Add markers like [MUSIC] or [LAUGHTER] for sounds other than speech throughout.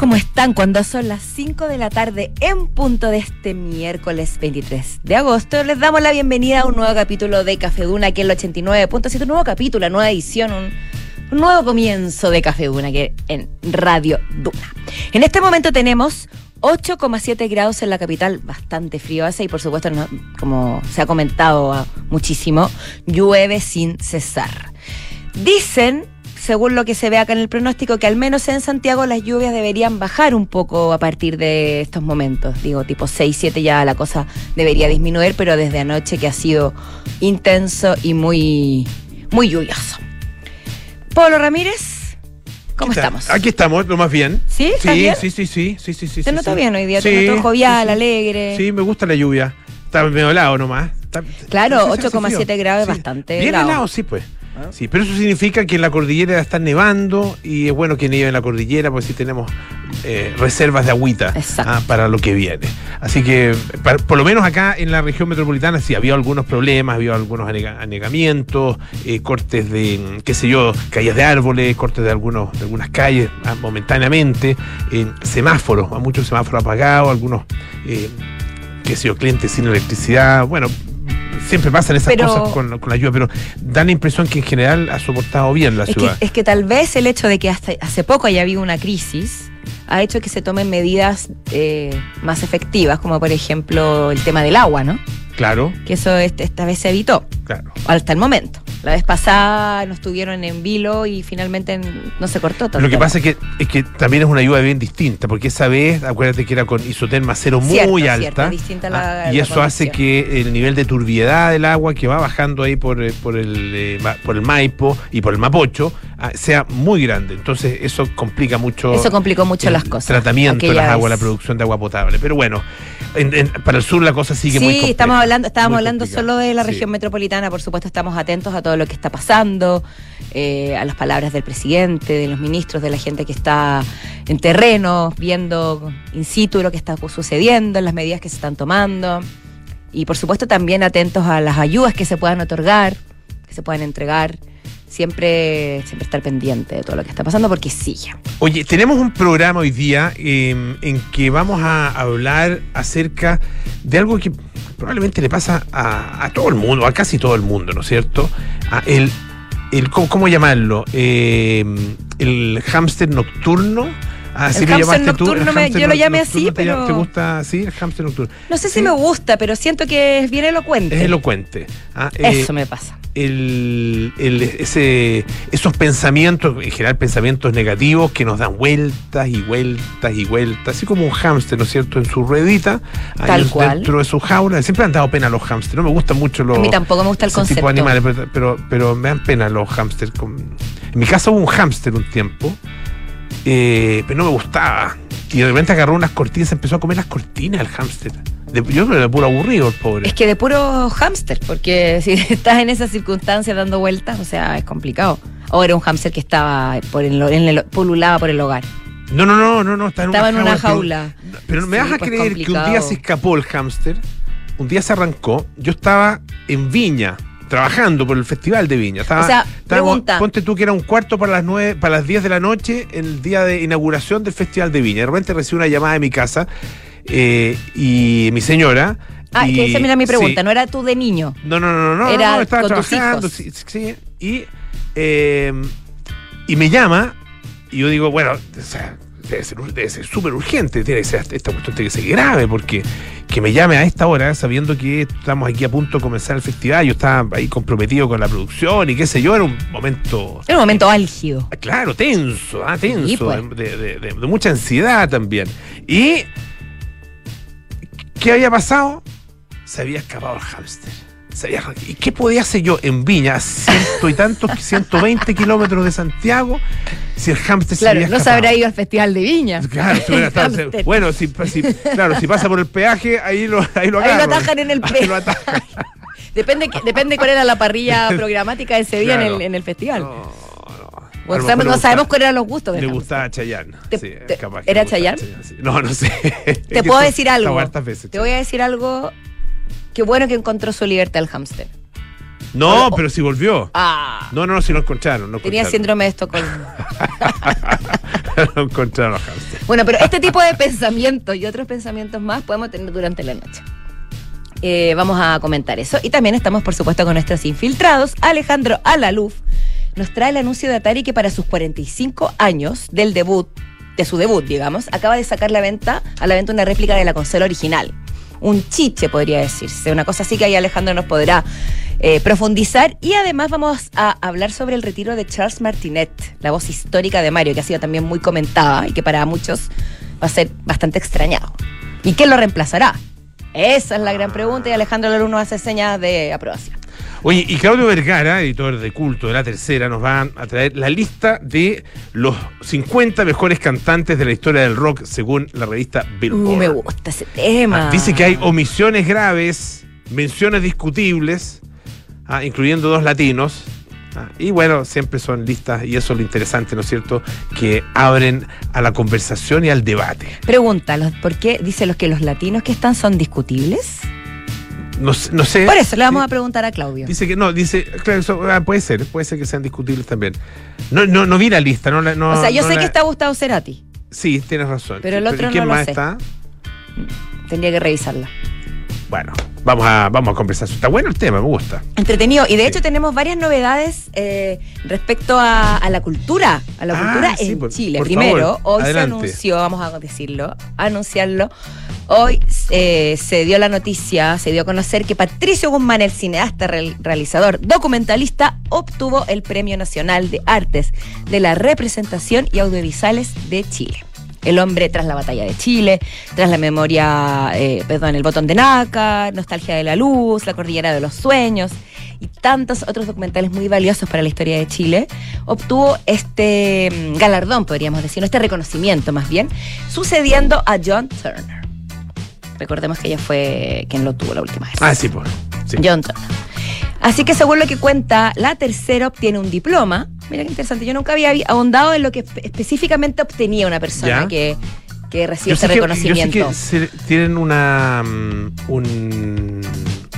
¿cómo están? Cuando son las 5 de la tarde en punto de este miércoles 23 de agosto, les damos la bienvenida a un nuevo capítulo de Café Duna aquí en el 89.7, un nuevo capítulo, una nueva edición, un, nuevo comienzo de Café Duna aquí en Radio Duna. En este momento tenemos 8,7 grados en la capital, bastante frío hace y por supuesto, como se ha comentado ah, muchísimo, llueve sin cesar. Dicen, según lo que se ve acá en el pronóstico, que al menos en Santiago las lluvias deberían bajar un poco a partir de estos momentos. Digo, tipo 6, 7 ya la cosa debería disminuir, pero desde anoche que ha sido intenso y muy, muy lluvioso. Pablo Ramírez, ¿cómo estamos? Aquí estamos, lo más bien. ¿Sí? ¿Estás Sí, bien? sí, sí, sí, sí, sí, sí. Te sí, noto sí. bien hoy día, te noto jovial, alegre. Sí, me gusta la lluvia. Está medio helado nomás. Está- Claro, no sé si hace 8,7 frío. grados es bastante Bien helado. helado, sí, pues. Ah. Sí, pero eso significa que en la cordillera está nevando y es bueno que nieve en la cordillera porque sí tenemos eh, reservas de agüita ah, para lo que viene. Así que, para- por lo menos acá en la región metropolitana sí había algunos problemas, había algunos anega- anegamientos, eh, cortes de, mm, qué sé yo, caídas de árboles, cortes de, algunos, de algunas calles ah, momentáneamente, eh, semáforos, muchos semáforos apagados, algunos, eh, qué sé yo, clientes sin electricidad, bueno. Siempre pasan esas Pero- cosas con, con la lluvia, pero da la impresión que en general ha soportado bien la Es que, ciudad. es que tal vez el hecho de que hasta hace poco haya habido una crisis ha hecho que se tomen medidas eh, más efectivas, como por ejemplo el tema del agua, ¿no? Claro, Que eso este- esta vez se evitó, claro. hasta el momento. La vez pasada no estuvieron en vilo y finalmente no se cortó todo. Lo que pasa es que, es que también es una lluvia bien distinta, porque esa vez, acuérdate que era con isoterma cero muy alta. cierto, distinta la- ah, y la eso hace que el nivel de turbiedad del agua que va bajando ahí por, eh, por, el, eh, por el Maipo y por el Mapocho sea muy grande. Entonces eso complica mucho. Eso complicó mucho el las cosas. tratamiento de las aguas, la producción de agua potable. Pero bueno, en- en- para el sur la cosa sigue muy Sí, estamos hablando, estábamos hablando complicada. solo de la Sí. región metropolitana, por supuesto estamos atentos a todo lo que está pasando, eh, a las palabras del presidente, de los ministros, de la gente que está en terreno, viendo in situ lo que está sucediendo, las medidas que se están tomando. Y por supuesto también atentos a las ayudas que se puedan otorgar, que se puedan entregar. Siempre, siempre estar pendiente de todo lo que está pasando porque sigue. Oye, tenemos un programa hoy día eh, en que vamos a hablar acerca de algo que probablemente le pasa a, a todo el mundo, a casi todo el mundo, ¿no es cierto? A el, el, ¿cómo, cómo llamarlo? Eh, el hámster nocturno. Así El lo hámster llamaste tú, el nocturno me- yo lo llamé nocturno, así, ¿te pero- ¿Te gusta así el hámster nocturno? No sé si me gusta, pero siento que es bien elocuente. Es elocuente. ah, eh, Eso me pasa. el, el- ese, esos pensamientos, en general pensamientos negativos que nos dan vueltas y vueltas y vueltas, así como un hámster, ¿no es cierto?, en su ruedita, ahí Tal cual. dentro de su jaula. Siempre han dado pena los hámsters, no me gustan mucho los... A mí tampoco me gusta el ese tipo concepto. de animales, pero, pero, pero me dan pena los hámsters. En mi casa hubo un hámster un tiempo, eh, pero no me gustaba. Y de repente agarró unas cortinas, empezó a comer las cortinas el hámster. De- yo me lo puro aburrido, el pobre. Es que de puro hámster, porque [LAUGHS] si estás en esas circunstancias dando vueltas, o sea, es complicado. O era un hámster que estaba por el, en el- pululaba por el hogar. No, no, no, no, no, Estaba en una jaula. Pero, me Sí, vas a pues, creer que un día se escapó el hámster, un día se arrancó, yo estaba en Viña, trabajando por el Festival de Viña. Estaba, O sea, pregunta. ponte tú que era un cuarto para las nueve, para las 10 de la noche, el día de inauguración del Festival de Viña. De repente recibí una llamada de mi casa eh, y mi señora. Ah, y- que esa era mi pregunta, sí. no era tú de niño. No, no, no, no, no, Era no, estaba con tus trabajando, hijos. sí, sí, y, eh, y me llama, y yo digo, bueno, o sea, debe ser ur- debe ser súper urgente, tiene que ser, esta cuestión tiene que ser grave, porque que me llame a esta hora, sabiendo que estamos aquí a punto de comenzar el festival, yo estaba ahí comprometido con la producción y qué sé yo, era un momento Era un momento álgido. Claro, tenso, ah, tenso, Sí, pues. de, de- de- de mucha ansiedad también. ¿Y qué había pasado? Se había escapado el hámster. Se ¿Y qué podía hacer yo en Viña, a ciento y tantos, 120 kilómetros de Santiago, si el hámster se había no se escapado? habrá ido al Festival de Viña. Claro, hubiera [LAUGHS] estado- bueno, si, si- claro, si pasa por el peaje, ahí lo, ahí lo Ahí lo atajan en el Ahí pe- lo atajan. [LAUGHS] Depende, que- depende cuál era la parrilla [LAUGHS] programática de ese día en, el, en el festival. No, mejor no sabemos cuáles eran los gustos de Le gustaba Chayanne. Te- sí, te- capaz que ¿era Chayanne? sí. No, no sé. Te puedo decir algo. Veces, Te voy a decir algo. Qué bueno que encontró su libertad el hámster. No, O- pero si volvió. Ah, No, no, no, si lo encontraron. Tenía encontraron. síndrome de Estocolmo. [LAUGHS] lo encontraron a Hamster. Bueno, pero este tipo de pensamientos y otros pensamientos más podemos tener durante la noche. Eh, vamos a comentar eso. Y también estamos, por supuesto, con nuestros infiltrados. Alejandro Alaluf nos trae el anuncio de Atari que para sus 45 años del debut, de su debut, digamos, acaba de sacar la venta, a la venta una réplica de la consola original. Un chiche, podría decirse. Una cosa así que ahí Alejandro nos podrá eh, profundizar. Y además vamos a hablar sobre el retiro de Charles Martinet, la voz histórica de Mario, que ha sido también muy comentada y que para muchos va a ser bastante extrañado. ¿Y quién lo reemplazará? Esa es la gran pregunta y Alejandro Lalu nos hace señas de aprobación. Oye, y Claudio Vergara, editor de culto de la tercera, nos va a traer la lista de los 50 mejores cantantes de la historia del rock según la revista Billboard. Uh, me gusta ese tema. Ah, dice que hay omisiones graves, menciones discutibles, ah, incluyendo dos latinos. ah, y bueno, siempre son listas, y eso es lo interesante, ¿no es cierto?, que abren a la conversación y al debate. Pregunta, ¿los- ¿por qué dice los que los latinos que están son discutibles? No, no sé. Por eso le vamos Sí. a preguntar a Claudio. Dice que no, dice, claro, eso, ah, puede ser, puede ser que sean discutibles también. No, no, no vi la lista, no, la- no o sea, yo sé la- que está Gustavo Cerati. Sí, tienes razón. Pero el ¿y otro ¿Quién no lo más sé. está? Tendría que revisarla. Bueno, vamos a, vamos a conversar. Está bueno el tema, me gusta. Entretenido. Y de Sí. hecho tenemos varias novedades eh, respecto a, a la cultura, a la Ah, cultura sí, en por- Chile. por Primero, favor, hoy adelante. se anunció, vamos a decirlo, a anunciarlo. Hoy eh, se dio la noticia, se dio a conocer que Patricio Guzmán, el cineasta, real- realizador, documentalista, obtuvo el Premio Nacional de Artes de la Representación y Audiovisuales de Chile. El hombre tras la batalla de Chile, tras la memoria, eh, perdón, el botón de Naca, Nostalgia de la Luz, La Cordillera de los Sueños y tantos otros documentales muy valiosos para la historia de Chile, obtuvo este mm, galardón, podríamos decir, este reconocimiento más bien, sucediendo a John Turner. Recordemos que ella fue quien lo tuvo la última vez. Ah, sí, pues. sí. John Turner. Así que según lo que cuenta, la tercera obtiene un diploma. Mira qué interesante, yo nunca había ahondado en lo que espe- específicamente obtenía una persona Ya. que, que recibe ese que- reconocimiento. Yo sé que se- tienen una mm, un,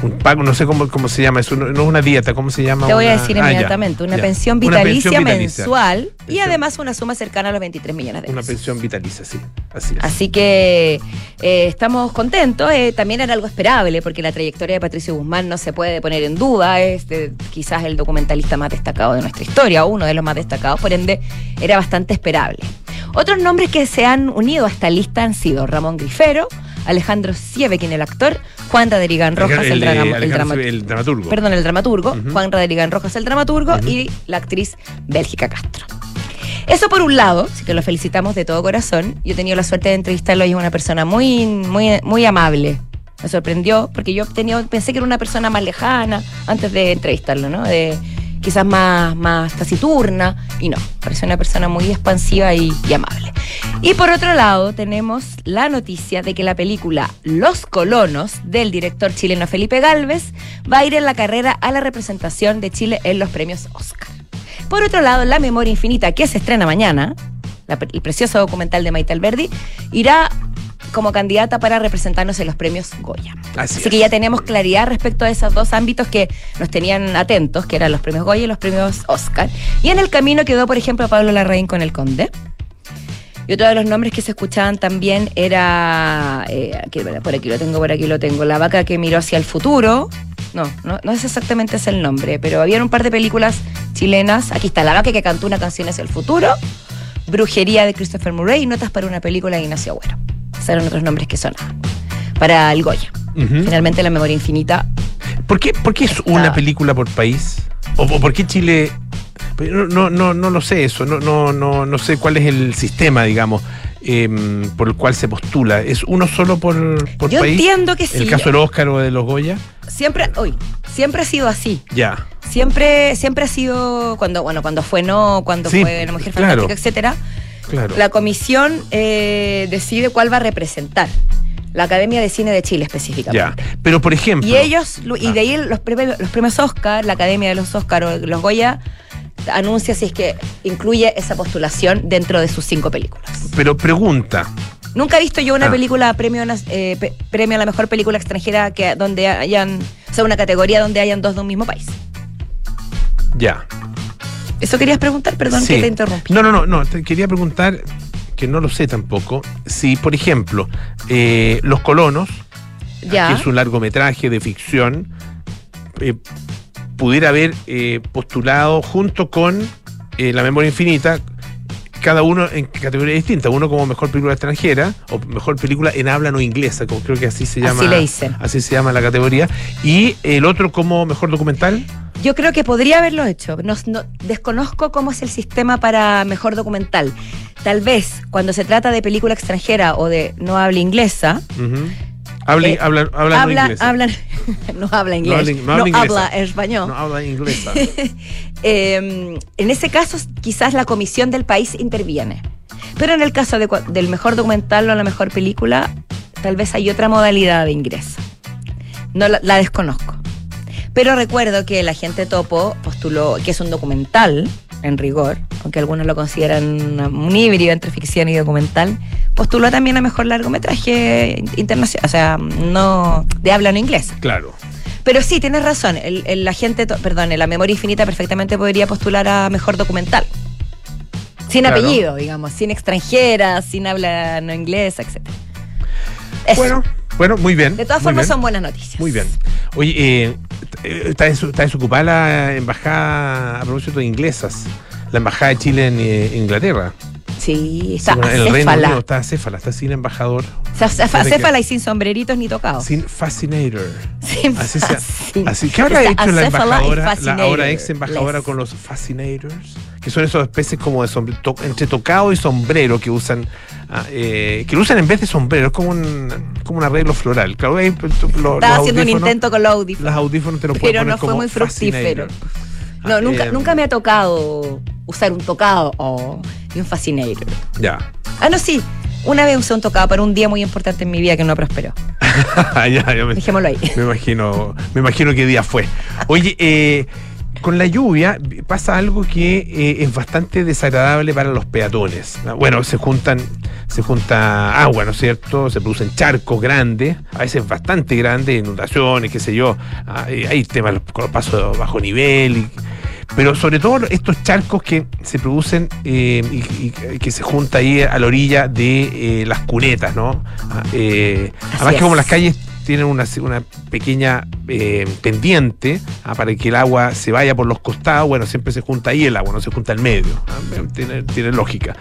un pago, no sé cómo, cómo se llama eso, no, es una dieta, ¿cómo se llama? Te voy a Una- decir ah, ya, inmediatamente, una ya. pensión Una vitalicia pensión vitalicia. mensual y además una suma cercana a los 23 millones de Una pesos. pensión vitalicia, sí. Así es. Así que eh, estamos contentos. eh, también era algo esperable, porque la trayectoria de Patricio Guzmán no se puede poner en duda. Es quizás el documentalista más destacado de nuestra historia, uno de los más destacados, por ende, era bastante esperable. Otros nombres que se han unido a esta lista han sido Ramón Grifero, Alejandro Sievekin, el actor, Juan Radrigán Rojas, el, el, drama- el Alejandro, drama- el dramaturgo. perdón, el dramaturgo. Juan Radrigán Rojas, el dramaturgo, y la actriz Bélgica Castro. Eso por un lado, así que lo felicitamos de todo corazón. Yo he tenido la suerte de entrevistarlo y es una persona muy, muy, muy amable. Me sorprendió porque yo tenía, pensé que era una persona más lejana antes de entrevistarlo, ¿no? De, quizás más, más taciturna y no, parece una persona muy expansiva y, amable. Y por otro lado tenemos la noticia de que la película Los Colonos del director chileno Felipe Galvez va a ir en la carrera a la representación de Chile en los premios Oscar. Por otro lado, La Memoria Infinita, que se estrena mañana, el precioso documental de Maite Alberdi, irá como candidata para representarnos en los premios Goya. Así Así que ya tenemos claridad respecto a esos dos ámbitos que nos tenían atentos, que eran los premios Goya y los premios Oscar. Y en el camino quedó, por ejemplo, Pablo Larraín con El Conde. Y otro de los nombres que se escuchaban también era, eh, aquí, por aquí lo tengo, por aquí lo tengo, La vaca que miró hacia el futuro. No, no, no es exactamente ese el nombre, pero había un par de películas chilenas. Aquí está La vaca que cantó una canción hacia el futuro, Brujería de Christopher Murray y Notas para una película de Ignacio Agüero. Eran otros nombres que sonaban para el Goya. Ujú. Finalmente La memoria infinita ¿Por qué, por qué es Está- una película por país? ¿O, o por qué Chile.? No, no, no, no lo sé eso, no, no, no, no sé cuál es el sistema, digamos, em, por el cual se postula. ¿Es uno solo por, por Yo país? entiendo que sí. ¿El caso del Oscar o de los Goya? Siempre, hoy, siempre ha sido así. Ya. Siempre, siempre ha sido cuando, bueno, cuando fue no, cuando Sí, fue la mujer claro. fantástica, etcétera. Claro. La comisión eh, decide cuál va a representar. La Academia de Cine de Chile ya. específicamente. Pero por ejemplo. Y ellos, lo- y Ah. de ahí los premios, los premios Oscar, la Academia de los Oscar o los Goya, anuncia si es que incluye esa postulación dentro de sus cinco películas. Pero pregunta. Nunca he visto yo una Ah. película premio, eh, premio a la mejor película extranjera que donde hayan, o sea, una categoría donde hayan dos de un mismo país. Ya. Eso querías preguntar, perdón Sí. que te interrumpí. No, no, no, no. Te quería preguntar, que no lo sé tampoco, si, por ejemplo, eh, Los Colonos, Ya. que es un largometraje de ficción, eh, pudiera haber eh, postulado junto con La Memoria Infinita, cada uno en categoría distinta, uno como mejor película extranjera o mejor película en habla no inglesa, como creo que así se llama. Así le dicen. Así se llama la categoría. Y el otro como mejor documental. Yo creo que podría haberlo hecho. No- no- desconozco cómo es el sistema para mejor documental. Tal vez cuando se trata de película extranjera o de no habla inglesa, Ujú. Habla, Eh, habla, habla no habla, inglesa. hablan, [LAUGHS] no habla inglés, no, no habla habla español. No habla inglesa. [LAUGHS] Eh, en ese caso, quizás la comisión del país interviene. Pero en el caso de del mejor documental o la mejor película, tal vez hay otra modalidad de ingreso. No la, la desconozco. Pero recuerdo que la gente topo postuló, que es un documental, en rigor, aunque algunos lo consideran un híbrido entre ficción y documental, postuló también a mejor largometraje internacional, o sea, no de habla no inglesa. claro. Pero sí, tienes razón. El, el- la gente, perdón, la memoria infinita perfectamente podría postular a mejor documental. Sin Claro. apellido, digamos, sin extranjera, sin habla no inglesa, etc. Eso. Bueno, bueno, muy bien. de todas formas bien. son buenas noticias. Muy bien. Oye, eh, está, des- está desocupada la embajada, a propósito de inglesas, la embajada de Chile en eh, Inglaterra. Sí, está Sí, bueno, en el Reino acéfala. Unido está acéfala, está sin embajador, O sea, que- acéfala y sin sombreritos ni tocados. sin fascinator. Sin Así, se- fascin- así ¿Qué habrá hecho la acéfala embajadora, la ahora ex embajadora Les. con los fascinators? Que son esas especies como de sombre- to- entre tocado y sombrero que usan, ah, eh, que lo usan en vez de sombrero, es como un, como un arreglo floral. Claro, pues, Estaba haciendo un intento con los audífonos. Los audífonos te lo Pero no fue muy fructífero. fascinator. No, Ah, nunca, eh, nunca me ha tocado usar un tocado o y un fascinator. Ya. Ah, no, sí. Una vez usé un tocado para un día muy importante en mi vida que no prosperó. [LAUGHS] ya, me, Dejémoslo ahí. me imagino, me imagino qué día fue. Oye, eh, con la lluvia pasa algo que eh, es bastante desagradable para los peatones. Bueno, se juntan, se junta agua, ¿no es cierto? Se producen charcos grandes, a veces bastante grandes, inundaciones, qué sé yo. Ah, Hay temas con los pasos bajo nivel. y- pero sobre todo estos charcos que se producen eh, y, y que se junta ahí a la orilla de eh, las cunetas, ¿no? Ah, eh, además es. que como las calles tienen una, una pequeña pendiente ah, para que el agua se vaya por los costados, bueno, siempre se junta ahí el agua, no se junta al medio. ah, tiene, tiene lógica.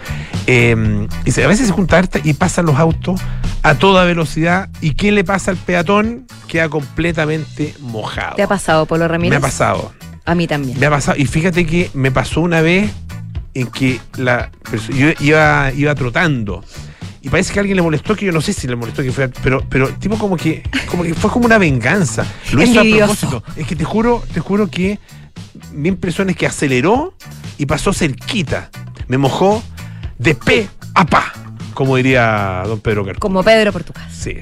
Eh, y se- a veces se junta harta y pasan los autos a toda velocidad. ¿Y qué le pasa al peatón? Queda completamente mojado. ¿Te ha pasado, Polo Ramírez? Me ha pasado. A mí también. Me ha pasado. Y fíjate que me pasó una vez en que la yo iba, iba trotando. Y parece que alguien le molestó, que yo no sé si le molestó que fuera, pero, pero tipo como que, como que fue como una venganza. Lo hizo a propósito. Es que te juro, te juro que mi impresión es que aceleró y pasó cerquita. Me mojó de pe a pa, como diría don Pedro Carcón. Como Pedro por tu casa. Sí.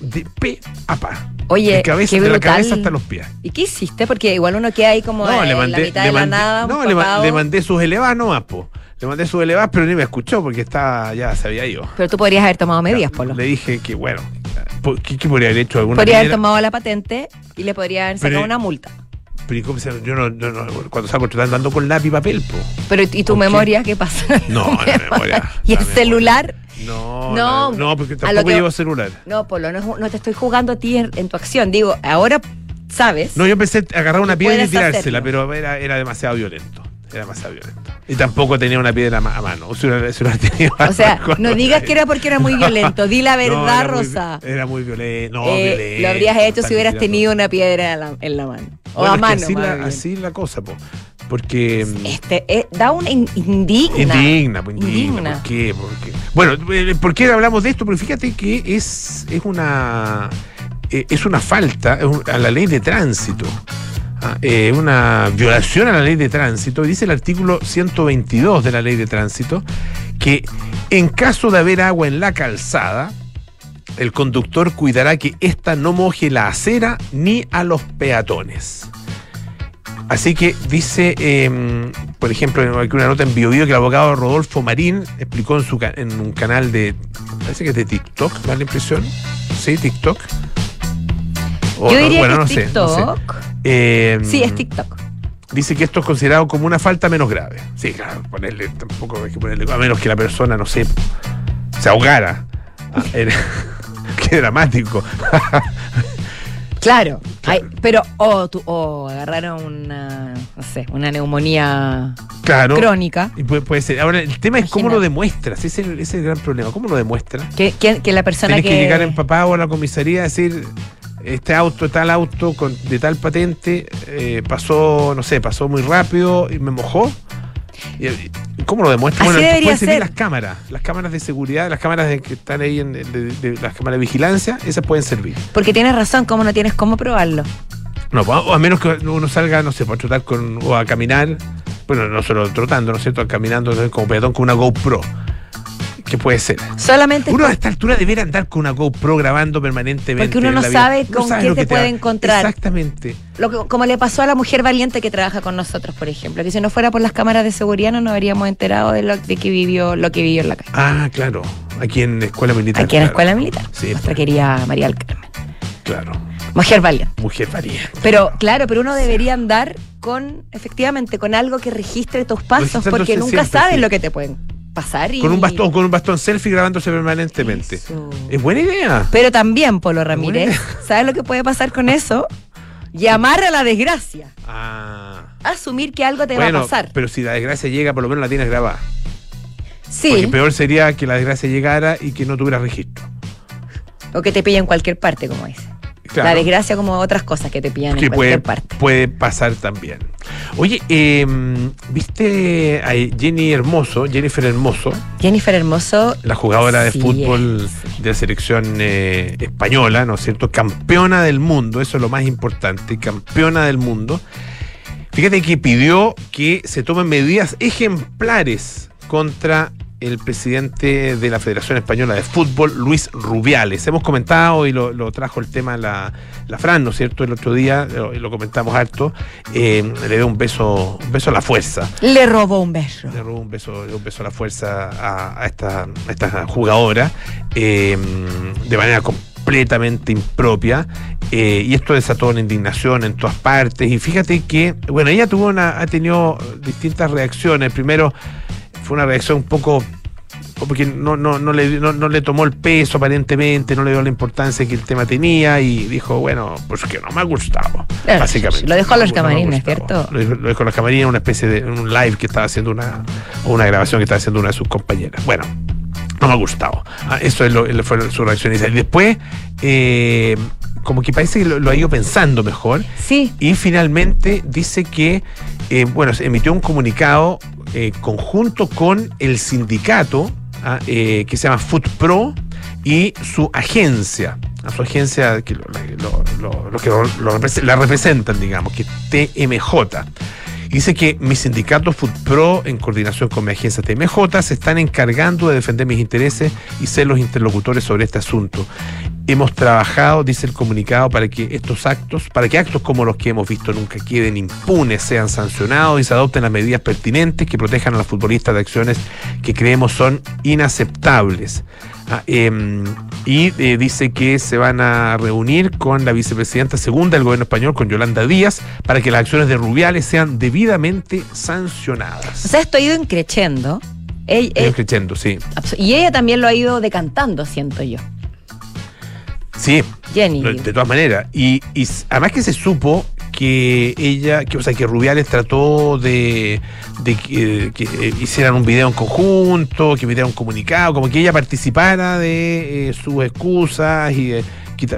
De pe a pa. Oye, de, cabeza, qué de la brutal. cabeza hasta los pies. ¿Y qué hiciste? Porque igual uno queda ahí como No, en le mandé, la mitad le de la mandé- nada. no, le, ma- tocado. le mandé sus elevadas nomás, po. Le mandé sus elevadas, pero ni me escuchó porque estaba, ya se había ido. Pero tú podrías haber tomado medidas, Polo. Le dije que, bueno, ¿qué, qué podría haber hecho? ¿Alguna Podría haber tomado la patente y le podría haber sacado Pero- una multa. Pero ¿y cómo se- yo no, yo no- cuando salgo trotando ando con lápiz y papel, po. Pero ¿y tu ¿Con qué? memoria qué pasa? No, la [LAUGHS] memoria. ¿Y el la memoria. celular? No, No, no, porque tampoco que- llevo celular. No, Polo, no, no te estoy jugando a ti en, en tu acción. Digo, ahora sabes. No, yo empecé a agarrar una piedra y tirársela, hacerlo. pero era, era demasiado violento. Era demasiado violento. Y tampoco tenía una piedra a mano. [LAUGHS] O sea, no digas que era porque era muy violento. Di la [LAUGHS] No, verdad, muy- Rosa. era muy violento. No, Eh, violento. lo habrías hecho si hubieras tirando. tenido una piedra en la, en la mano. O Bueno, a mano. así, más la, así la cosa, po. Porque. mm, Este, eh, da una in- indigna. Indigna, pues indigna. Indigna. ¿Por qué? ¿Por qué? Bueno, eh, ¿por qué hablamos de esto? Porque fíjate que es, es una eh, es una falta a la ley de tránsito. Ah, eh, una violación a la ley de tránsito. Dice el artículo 122 de la ley de tránsito que en caso de haber agua en la calzada, el conductor cuidará que ésta no moje la acera ni a los peatones. Así que dice, eh, por ejemplo, aquí una nota en BioBio que el abogado Rodolfo Marín explicó en, su, en un canal de, parece que es de TikTok, me da la impresión. Sí, TikTok. O Yo no, diría bueno, que no es sé, no sé. TikTok. Eh, Sí, es TikTok. dice que esto es considerado como una falta menos grave. Sí, claro, ponerle, tampoco hay que ponerle, a menos que la persona, no sé, se ahogara. Ah, era- [LAUGHS] qué dramático. [LAUGHS] Claro, Ay, pero o, tu- o agarraron una, no sé, una neumonía claro. crónica. Y puede, puede ser. Ahora, el tema es cómo lo demuestras. Ese es el, ese es el gran problema. ¿Cómo lo demuestras? Que, que, que la persona Tienes que, que llegar empapado a la comisaría a decir este auto, tal auto con, de tal patente eh, pasó, no sé, pasó muy rápido y me mojó. Y- ¿Cómo lo demuestras? Así Bueno, debería pueden servir ser. las cámaras, las cámaras de seguridad, las cámaras de, que están ahí en de- de- las cámaras de vigilancia, esas pueden servir. Porque tienes razón, como no tienes cómo probarlo. No, o a menos que uno salga, no sé, para trotar con, o a caminar, bueno, no solo trotando, ¿no es cierto? Caminando como peatón con una GoPro. ¿Qué puede ser? Solamente Uno a esta altura debería andar con una GoPro grabando permanentemente. Porque uno no sabe No con sabes qué te que puede encontrar. Exactamente. lo que- como le pasó a la mujer valiente que trabaja con nosotros, por ejemplo, que si no fuera por las cámaras de seguridad no nos habríamos enterado de lo de que vivió, lo que vivió en la calle. Ah, claro. Aquí en la escuela militar. Aquí en la claro. escuela militar. Sí, nuestra pues. querida María del Carmen. Claro. Mujer valiente. Mujer varía. Pero claro, pero uno debería andar con, efectivamente, con algo que registre tus pasos, porque nunca siempre, sabes sí. lo que te pueden pasar. Y... Con un bastón, con un bastón selfie grabándose permanentemente. Eso. Es buena idea. Pero también, Polo Ramírez. [LAUGHS] ¿sabes lo que puede pasar con eso? Llamar a la desgracia. Ah. Asumir que algo te va a pasar. pero si la desgracia llega, por lo menos la tienes grabada. Sí, Porque peor sería que la desgracia llegara y que no tuviera registro. o que te pilla en cualquier parte, como dice. Claro. La desgracia como otras cosas que te pillan que en puede, cualquier parte. puede pasar también. Oye, eh, ¿viste a Jenny Hermoso, Jennifer Hermoso, Jennifer Hermoso, la jugadora de fútbol de la selección eh, española, ¿no es cierto? Campeona del mundo, eso es lo más importante, campeona del mundo. Fíjate que pidió que se tomen medidas ejemplares contra el presidente de la Federación Española de Fútbol, Luis Rubiales. Hemos comentado y lo, lo trajo el tema la, la Fran, ¿no es cierto? El otro día, lo, lo comentamos harto, eh, le dio un beso, un beso a la fuerza. le robó un beso. Le robó un beso, un beso a la fuerza a, a esta, a esta jugadora eh, de manera completamente impropia. eh, y esto desató una indignación en todas partes. Y fíjate que, bueno, ella tuvo una, ha tenido distintas reacciones. Primero, fue una reacción un poco. Porque no, no, no, le, no, no le tomó el peso aparentemente, no le dio la importancia que el tema tenía y dijo, bueno, pues que no me ha gustado. Claro, básicamente. lo dejó a los No camarines. ¿cierto? Lo dejó, lo dejó a los camarines en una especie de un live que estaba haciendo una, o una grabación que estaba haciendo una de sus compañeras. Bueno, no me ha gustado. Ah, eso es lo, lo- fue su reacción inicial. Y después, eh, como que parece que lo, lo ha ido pensando mejor. Sí, Y finalmente dice que, eh, bueno, se emitió un comunicado eh, conjunto con el sindicato ah, eh, que se llama FoodPro y su agencia, a su agencia que lo, que lo- representan, digamos, que es TMJ. Dice que mi sindicato FoodPro, en coordinación con mi agencia TMJ, se están encargando de defender mis intereses y ser los interlocutores sobre este asunto. Hemos trabajado, dice el comunicado, para que estos actos, para que actos como los que hemos visto nunca queden impunes, sean sancionados y se adopten las medidas pertinentes que protejan a los futbolistas de acciones que creemos son inaceptables. Ah, em, y eh, dice que se van a reunir con la vicepresidenta segunda del gobierno español, con Yolanda Díaz, para que las acciones de Rubiales sean debidamente o sancionadas. sea, esto ha ido increciendo. Creyendo, sí. y ella también lo ha ido decantando, siento yo. Sí, Jenny. de, todas maneras. Y, además que se supo que ella, que, o sea, que Rubiales trató de, de que, que, eh, hicieran un video en conjunto, que emitiera un comunicado, como que ella participara de eh, sus excusas y de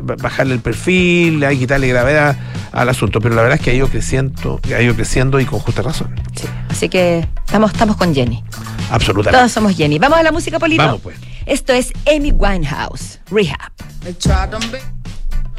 bajarle el perfil, y quitarle gravedad al asunto. Pero la verdad es que ha ido creciendo, ha ido creciendo y con justa razón. Sí. Así que estamos, estamos con Jenny. Absolutamente. Todos somos Jenny. Vamos a la música, Polito. Vamos pues. Esto es Amy Winehouse, Rehab.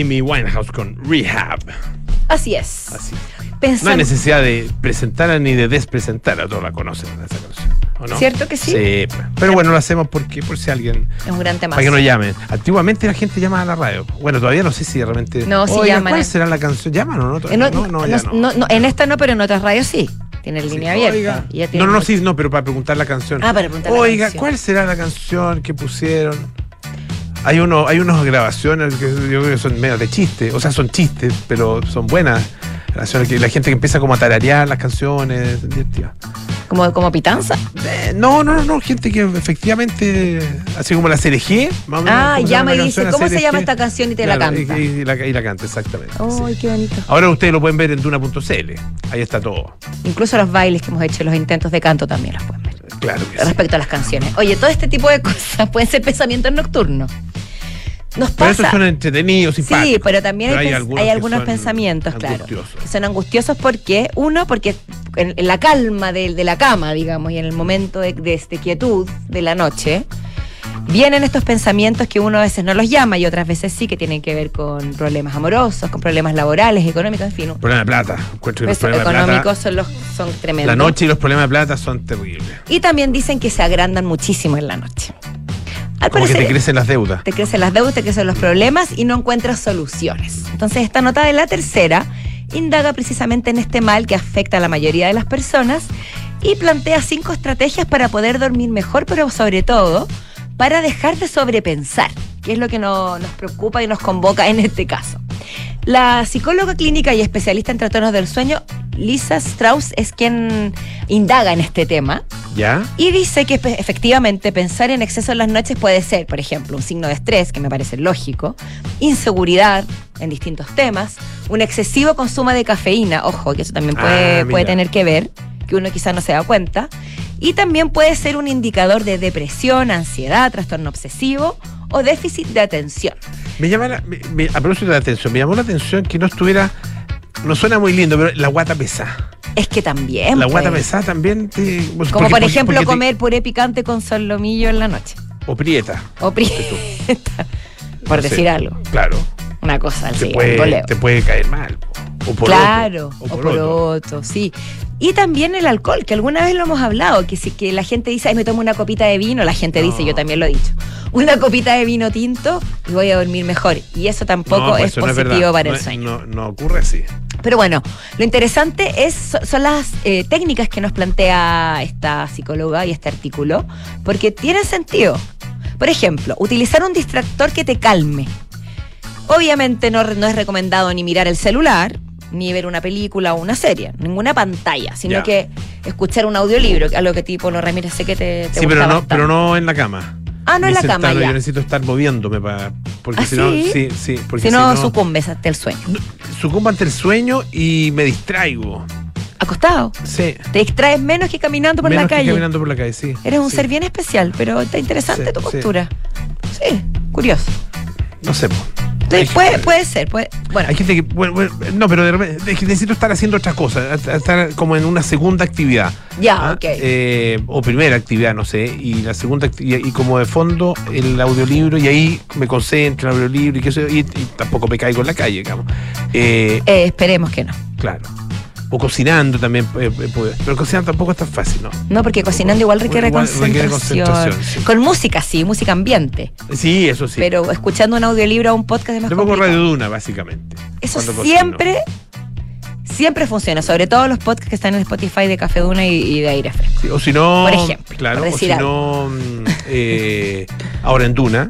Amy Winehouse con Rehab. Así es. Así. No hay necesidad de presentarla ni de despresentarla, todos la conocen esa canción. ¿o no? ¿Cierto que sí? Sí, pero bueno, lo hacemos porque por si alguien es un gran tema. para que nos llamen. Antiguamente la gente llamaba a la radio. Bueno, todavía no sé si realmente. No, sí llaman. ¿Cuál será la canción? ¿Llaman o no? No, no, no, en esta no, pero en otras radios sí. Tiene Sí, línea abierta. ya No, no, no, sí, no, pero para preguntar la canción. Ah, para preguntar la Oiga, canción. ¿cuál será la canción que pusieron? Hay uno, hay unas grabaciones que yo creo que son medio de chiste, o sea, son chistes, pero son buenas. Canciones que la gente que empieza como a tararear las canciones, divertidas. Como, como pitanza. Eh, no, no, no, no, gente que efectivamente, así como la CRG, más. Ah, ¿cómo se llama llama la y dice? ¿cómo se llama esta canción? Y te la canta. Y, y la, y la canta, exactamente. Ay, sí. qué bonito. Ahora ustedes lo pueden ver en duna.cl. Ahí está todo. Incluso los bailes que hemos hecho, los intentos de canto también los pueden ver. Claro que sí. Respecto a las canciones. Oye, todo este tipo de cosas pueden ser pensamientos nocturnos. Nos Pero estos pasa. son entretenidos, simpáticos. Sí, pero también hay, algunos hay pensamientos, claro. angustiosos. Que son angustiosos porque, uno, porque en, en la calma de, de la cama, digamos, y en el momento de, de este quietud de la noche, vienen estos pensamientos que uno a veces no los llama y otras veces sí, que tienen que ver con problemas amorosos, con problemas laborales, económicos, en fin. Problema de plata. Encuentro que los Pues, problemas de económicos plata. son, los, son tremendos. La noche y los problemas de plata son terribles. Y también dicen que se agrandan muchísimo en la noche. Al Como que te crecen las deudas. te crecen las deudas, te crecen los problemas y no encuentras soluciones. Entonces, esta nota de la tercera indaga precisamente en este mal que afecta a la mayoría de las personas y plantea cinco estrategias para poder dormir mejor, pero sobre todo para dejar de sobrepensar, que es lo que no- nos preocupa y nos convoca en este caso. La psicóloga clínica y especialista en trastornos del sueño, Lisa Strauss, es quien indaga en este tema. ¿Ya? Y dice que efectivamente pensar en exceso en las noches puede ser, por ejemplo, un signo de estrés, que me parece lógico, inseguridad en distintos temas, un excesivo consumo de cafeína, ojo, que eso también puede, Ah, puede tener que ver, que uno quizás no se da cuenta, y también puede ser un indicador de depresión, ansiedad, trastorno obsesivo o déficit de atención. Me llama la, me- me- a propósito de la atención, me llamó la atención que no estuviera. No suena muy lindo, pero la guata pesada. Es que también... La guata pues, pesada también te. Como porque- por ejemplo porque te- comer puré picante con solomillo en la noche. O prieta. O prieta, [LAUGHS] por No sé. decir algo. Claro. Una cosa Te así, puede, voleo. te puede caer mal. O por Claro, o por por otro. otro, sí. Y también el alcohol, que alguna vez lo hemos hablado, que si que la gente dice, ay, me tomo una copita de vino, la gente No. dice, yo también lo he dicho, una copita de vino tinto y voy a dormir mejor. Y eso tampoco No, pues es eso no positivo para el sueño. No, no ocurre así. Pero bueno, lo interesante es, so- son las eh, técnicas que nos plantea esta psicóloga y este artículo, porque tienen sentido. Por ejemplo, utilizar un distractor que te calme. Obviamente no, no es recomendado ni mirar el celular, ni ver una película o una serie, ninguna pantalla, sino Ya. que escuchar un audiolibro, algo que tipo lo Ramírez sé que te, te Sí, gusta pero no, bastante. pero no en la cama. Ah, no en la cama, ya. Yo necesito estar moviéndome para. Porque ¿Ah, si no. sí? Sí, sí. Porque Si no, sucumbes ante el sueño. no, sucumbo ante el sueño y me distraigo. Acostado. Sí. Te distraes menos que caminando por Menos la que calle. caminando por la calle, sí. Eres un Sí. ser bien especial, pero está interesante tu postura. Sí, curioso. No sé. Hay puede, gente- puede ser, puede. Bueno, Hay gente que. bueno, bueno, no, pero de repente es que necesito estar haciendo otra cosa. a- a Estar como en una segunda actividad. ya, ¿ah? ok. Eh, o primera actividad, no sé. Y la segunda actividad. Y como de fondo el audiolibro. Y ahí me concentro en el audiolibro. Y, que eso, y, y tampoco me caigo en la calle, digamos. Eh, Eh, esperemos que no. claro. O cocinando también. eh, eh, puede- pero cocinar tampoco es tan fácil, ¿no? No, porque cocinando igual requiere Igual concentración. requiere concentración, sí. Con música, sí, música ambiente. Sí, eso sí. Pero escuchando un audiolibro o un podcast es más Yo pongo. Radio Duna, básicamente. Eso siempre, siempre funciona. Sobre todo los podcasts que están en Spotify de Café Duna y, y de Aire Fresco. Sí, o si no. Por ejemplo, Claro, por o si no. mm, eh, ahora en Duna.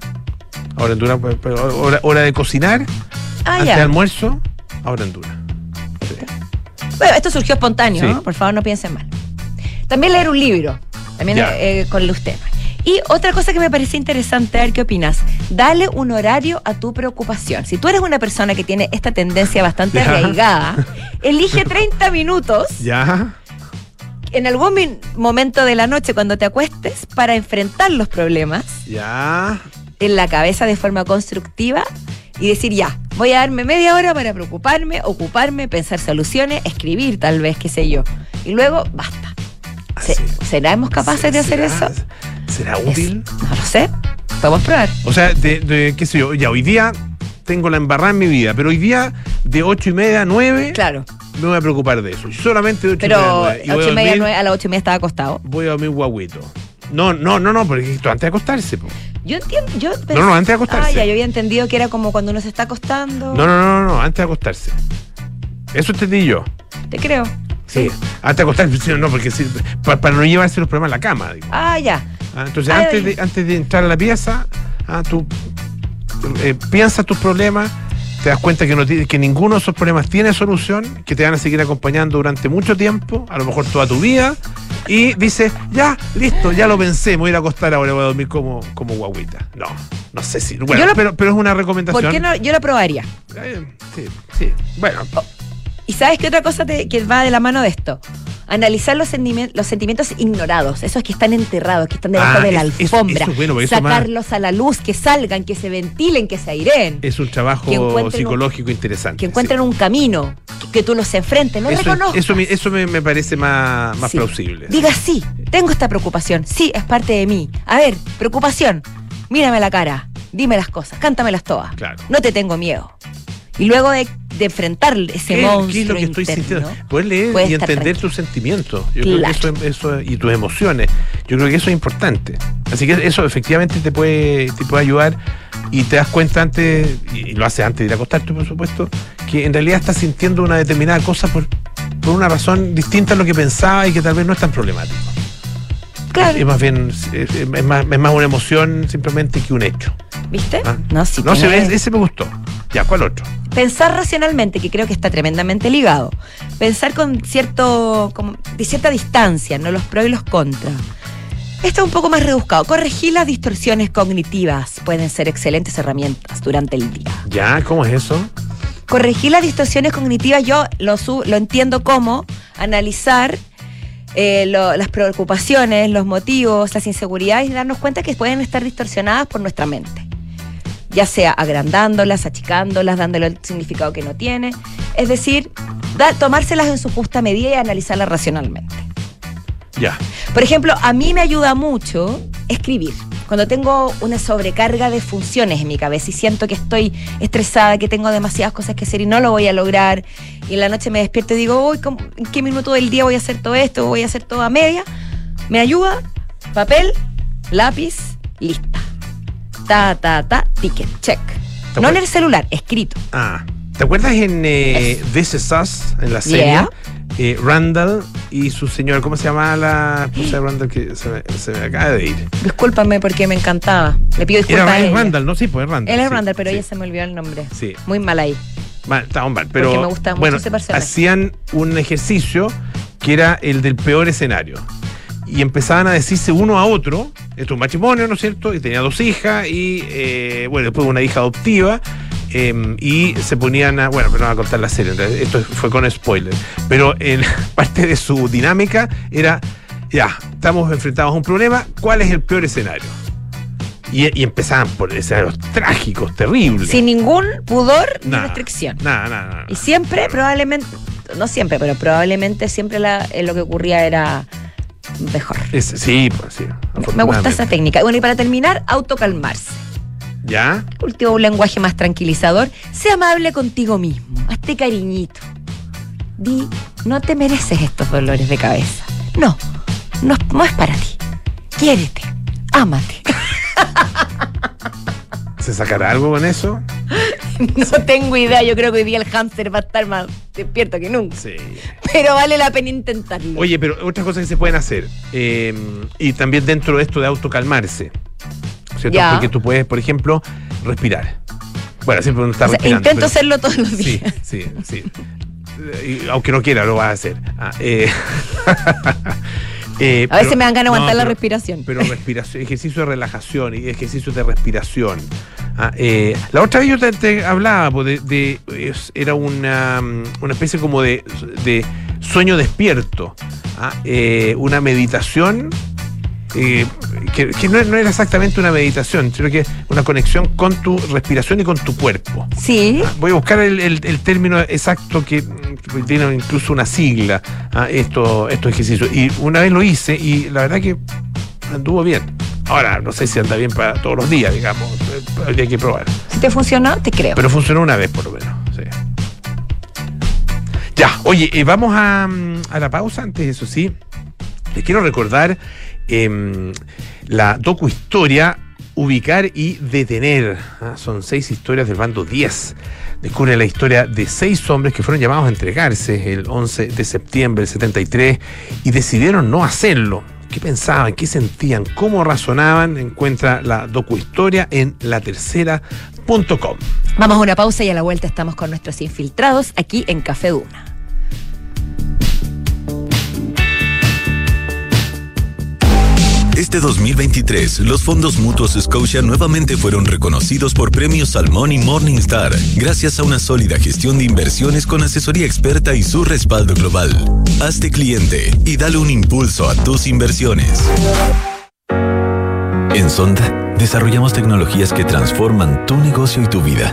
Ahora en Duna, hora, hora de cocinar. Ah, antes de almuerzo, ahora en Duna. Bueno, esto surgió espontáneo, Sí. ¿no? Por favor, no piensen mal. También leer un libro, también Ya. eh, con tenue. Y otra cosa que me parece interesante, a ver qué opinas. Dale un horario a tu preocupación. Si tú eres una persona que tiene esta tendencia bastante [LAUGHS] arraigada, elige [LAUGHS] 30 minutos Ya. en algún momento de la noche cuando te acuestes para enfrentar los problemas Ya. en la cabeza de forma constructiva y decir ya, voy a darme media hora para preocuparme, ocuparme, pensar soluciones, escribir tal vez, qué sé yo. Y luego, basta. Se- Así. ¿Seremos capaces de hacer ¿Será- eso? ¿Será Es- útil? no lo sé. Podemos probar. O sea, de, de- qué sé yo, ya hoy día tengo la embarrada en mi vida, pero hoy día de ocho y media a 9 Claro. me voy a preocupar de eso. Solamente de ocho y media a Pero nueve. Y voy a las ocho y media estaba acostado. Voy a dormir guaguito. No, no, no, no, porque esto antes de acostarse. po. Yo entiendo. Yo No, no, antes de acostarse. Ah, ya, yo había entendido que era como cuando uno se está acostando. No, no, no, no, no, antes de acostarse. Eso entendí yo. Te creo. Sí. Antes de acostarse, no, porque sí, pa- para, no llevarse los problemas a la cama. digo. Ah, ya. Ah, entonces, Ay, antes, de, antes de entrar a la pieza, ah, tú eh, piensas tus problemas, te das cuenta que, no tiene- que ninguno de esos problemas tiene solución, que te van a seguir acompañando durante mucho tiempo, a lo mejor toda tu vida, y dices, ya, listo, ya lo pensé, me voy a ir a acostar ahora, voy a dormir como, como guaguita. No, no sé si. Bueno, lo- pero, pero es una recomendación. ¿Por qué no? Yo lo probaría. Eh, sí, sí. Bueno, ¿Y sabes qué otra cosa te- que va de la mano de esto? Analizar los, sentimi- los sentimientos ignorados, esos que están enterrados, que están debajo Ah, de la es- alfombra. eso bueno, más- sacarlos a la luz, que salgan, que se ventilen, que se aireen, es un trabajo un- psicológico interesante. que encuentren un camino, que, tú los enfrentes, no eso, reconozcas. eso, me, eso me, me parece más, más Sí. plausible. Diga sí, tengo esta preocupación, sí, es parte de mí. A ver, preocupación, mírame la cara, dime las cosas, cántamelas todas. Claro. No te tengo miedo. Y luego de, de enfrentar ese ¿Qué, monstruo qué es lo que estoy sintiendo? Poder leer y entender tranquilo. tus sentimientos. Yo Claro. creo que eso, eso- y tus emociones. Yo creo que eso es importante. Así que eso efectivamente te puede, te puede ayudar y te das cuenta antes, y lo haces antes de ir a acostarte, por supuesto, que en realidad estás sintiendo una determinada cosa por, por una razón distinta a lo que pensaba y que tal vez no es tan problemático. Claro. Es más bien, es, es más, es más una emoción simplemente que un hecho. ¿Viste? ¿ah? No, sí. no se ese me gustó. Ya, ¿cuál otro? Pensar racionalmente, que creo que está tremendamente ligado. Pensar con cierto, como, de cierta distancia, no los pros y los contras. Esto es un poco más rebuscado. Corregir las distorsiones cognitivas pueden ser excelentes herramientas durante el día. Ya, ¿cómo es eso? Corregir las distorsiones cognitivas, yo lo, su- lo entiendo como analizar eh, lo- las preocupaciones, los motivos, las inseguridades y darnos cuenta que pueden estar distorsionadas por nuestra mente. Ya sea agrandándolas, achicándolas, dándole el significado que no tiene. Es decir, da- tomárselas en su justa medida y analizarlas racionalmente. Ya. Por ejemplo, a mí me ayuda mucho escribir. Cuando tengo una sobrecarga de funciones en mi cabeza y siento que estoy estresada, que tengo demasiadas cosas que hacer y no lo voy a lograr, y en la noche me despierto y digo, uy, ¿cómo- ¿en qué minuto del día voy a hacer todo esto? ¿Voy a hacer todo a media? Me ayuda papel, lápiz, lista. Ta, ta, ta, ticket, check. No en el celular, escrito. Ah, ¿te acuerdas en eh, This Is Us, en la serie? Yeah. Eh, Randall y su señora, ¿cómo se llama la esposa de Randall que se me, se me acaba de ir? Discúlpame porque me encantaba. Le pido disculpas Era es. Randall, no, sí, pues es Randall. Él es sí, Randall, pero sí. ella se me olvidó el nombre. Sí. Muy mal ahí. Mal, estaba mal, pero Porque me gusta mucho bueno, ese personaje. hacían un ejercicio que era el del peor escenario. Y empezaban a decirse uno a otro, esto es un matrimonio, ¿no es cierto? Y tenía dos hijas y, eh, bueno, después una hija adoptiva. eh, y se ponían a, bueno, pero no voy a contar la serie, esto fue con spoiler, pero en [LAUGHS] parte de su dinámica era, ya, estamos enfrentados a un problema, ¿cuál es el peor escenario? Y, y empezaban por escenarios trágicos, terribles. Sin ningún pudor ni restricción. Nada, nada, nada. Y siempre, probablemente, no siempre, pero probablemente siempre la- eh, lo que ocurría era mejor. Es- sí, pues sí. Me gusta esa técnica. Bueno, y para terminar, autocalmarse. ¿Ya? Último, un lenguaje más tranquilizador. Sé amable contigo mismo. Hazte cariñito. Di, no te mereces estos dolores de cabeza. No, no, no es para ti. Quiérete, ámate. [LAUGHS] ¿Se sacará algo con eso? [LAUGHS] No tengo idea, yo creo que hoy día el hámster va a estar más despierto que nunca. Sí. Pero vale la pena intentarlo. Oye, pero otras cosas que se pueden hacer. eh, y también dentro de esto de autocalmarse. ¿Cierto? Ya. Porque tú puedes, por ejemplo, respirar. Bueno, siempre uno está O sea, respirando. intento pero- hacerlo todos los Sí, días. sí, sí. Y aunque no quiera, lo vas a hacer. Ah, eh, [LAUGHS] eh, A veces me dan ganas de aguantar la pero- respiración. Pero respiración, ejercicio de relajación y ejercicios de respiración. Ah, eh, la otra vez yo te, te hablaba pues, de, de- es- era una, mm, una especie como de, de sueño despierto, ah, eh, una meditación eh, que, que no, no era exactamente una meditación, sino que una conexión con tu respiración y con tu cuerpo. Sí. Ah, Voy a buscar el, el- el término exacto que tiene incluso una sigla a esto, estos ejercicios. Y una vez lo hice y la verdad que anduvo bien. Ahora, no sé si anda bien para todos los días, digamos. Habría que probar. Si te funcionó, te creo. Pero funcionó una vez por lo menos. sí. Ya, oye, eh, vamos a, mm, a la pausa. Antes, eso sí, les quiero recordar em, la docu-historia Ubicar y Detener. Ah, Son seis historias del bando 10. Descubre la historia de seis hombres que fueron llamados a entregarse el 11 de septiembre del 73 y decidieron no hacerlo. ¿Qué pensaban? ¿Qué sentían? ¿Cómo razonaban? Encuentra la docu-historia en latercera.com. Vamos a una pausa y a la vuelta estamos con nuestros infiltrados aquí en Café Duna. Este 2023, los fondos mutuos Scotia nuevamente fueron reconocidos por premios Salmón y Morningstar, gracias a una sólida gestión de inversiones con asesoría experta y su respaldo global. Hazte cliente y dale un impulso a tus inversiones. En Sonda, desarrollamos tecnologías que transforman tu negocio y tu vida,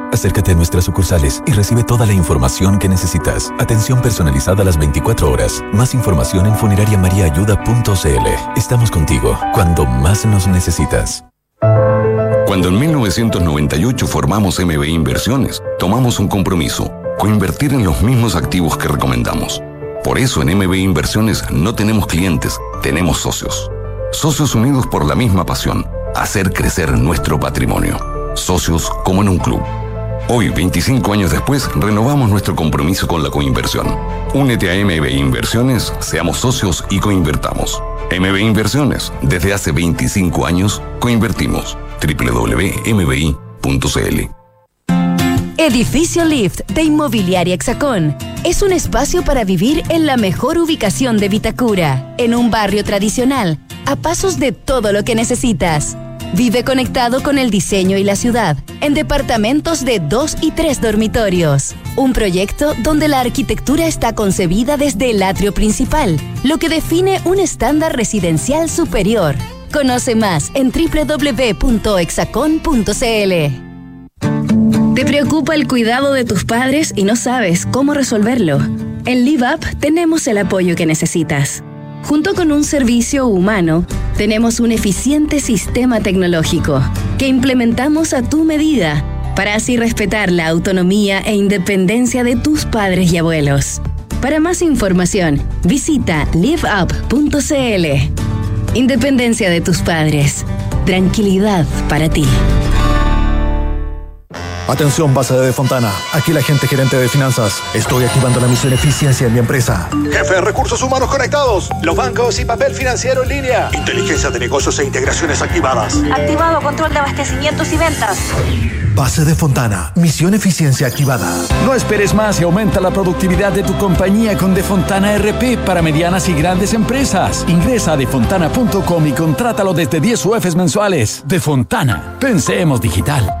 Acércate a nuestras sucursales y recibe toda la información que necesitas. Atención personalizada a las 24 horas. Más información en funerariamariaayuda.cl. Estamos contigo cuando más nos necesitas. Cuando en 1998 formamos MB Inversiones, tomamos un compromiso, coinvertir en los mismos activos que recomendamos. Por eso en MB Inversiones no tenemos clientes, tenemos socios. Socios unidos por la misma pasión, hacer crecer nuestro patrimonio. Socios como en un club. Hoy, 25 años después, renovamos nuestro compromiso con la coinversión. Únete a MB Inversiones, seamos socios y coinvertamos. MB Inversiones, desde hace 25 años, coinvertimos. www.mbi.cl Edificio Lift de Inmobiliaria Hexacón. Es un espacio para vivir en la mejor ubicación de Vitacura, en un barrio tradicional, a pasos de todo lo que necesitas. Vive conectado con el diseño y la ciudad, en departamentos de dos y tres dormitorios. Un proyecto donde la arquitectura está concebida desde el atrio principal, lo que define un estándar residencial superior. Conoce más en www.exacon.cl. ¿Te preocupa el cuidado de tus padres y no sabes cómo resolverlo? En Live Up tenemos el apoyo que necesitas. Junto con un servicio humano, tenemos un eficiente sistema tecnológico que implementamos a tu medida para así respetar la autonomía e independencia de tus padres y abuelos. Para más información, visita liveup.cl. Independencia de tus padres. Tranquilidad para ti. Atención, base de Fontana. Aquí la gente gerente de finanzas. Estoy activando la misión eficiencia en mi empresa. Jefe, recursos humanos conectados. Los bancos y papel financiero en línea. Inteligencia de negocios e integraciones activadas. Activado control de abastecimientos y ventas. Base de Fontana. Misión eficiencia activada. No esperes más y aumenta la productividad de tu compañía con Defontana RP para medianas y grandes empresas. Ingresa a defontana.com y contrátalo desde 10 UFs mensuales. Defontana. Pensemos digital.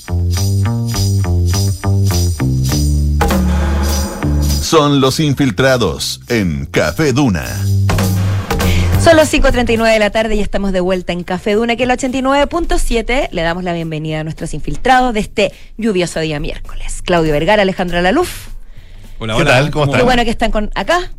Son los infiltrados en Café Duna. Son las 5.39 de la tarde y estamos de vuelta en Café Duna, que es el 89.7. Le damos la bienvenida a nuestros infiltrados de este lluvioso día miércoles. Claudio Vergara, Alejandra Laluf. Hola, hola. ¿Qué tal? ¿Cómo Qué están? bueno que están con acá.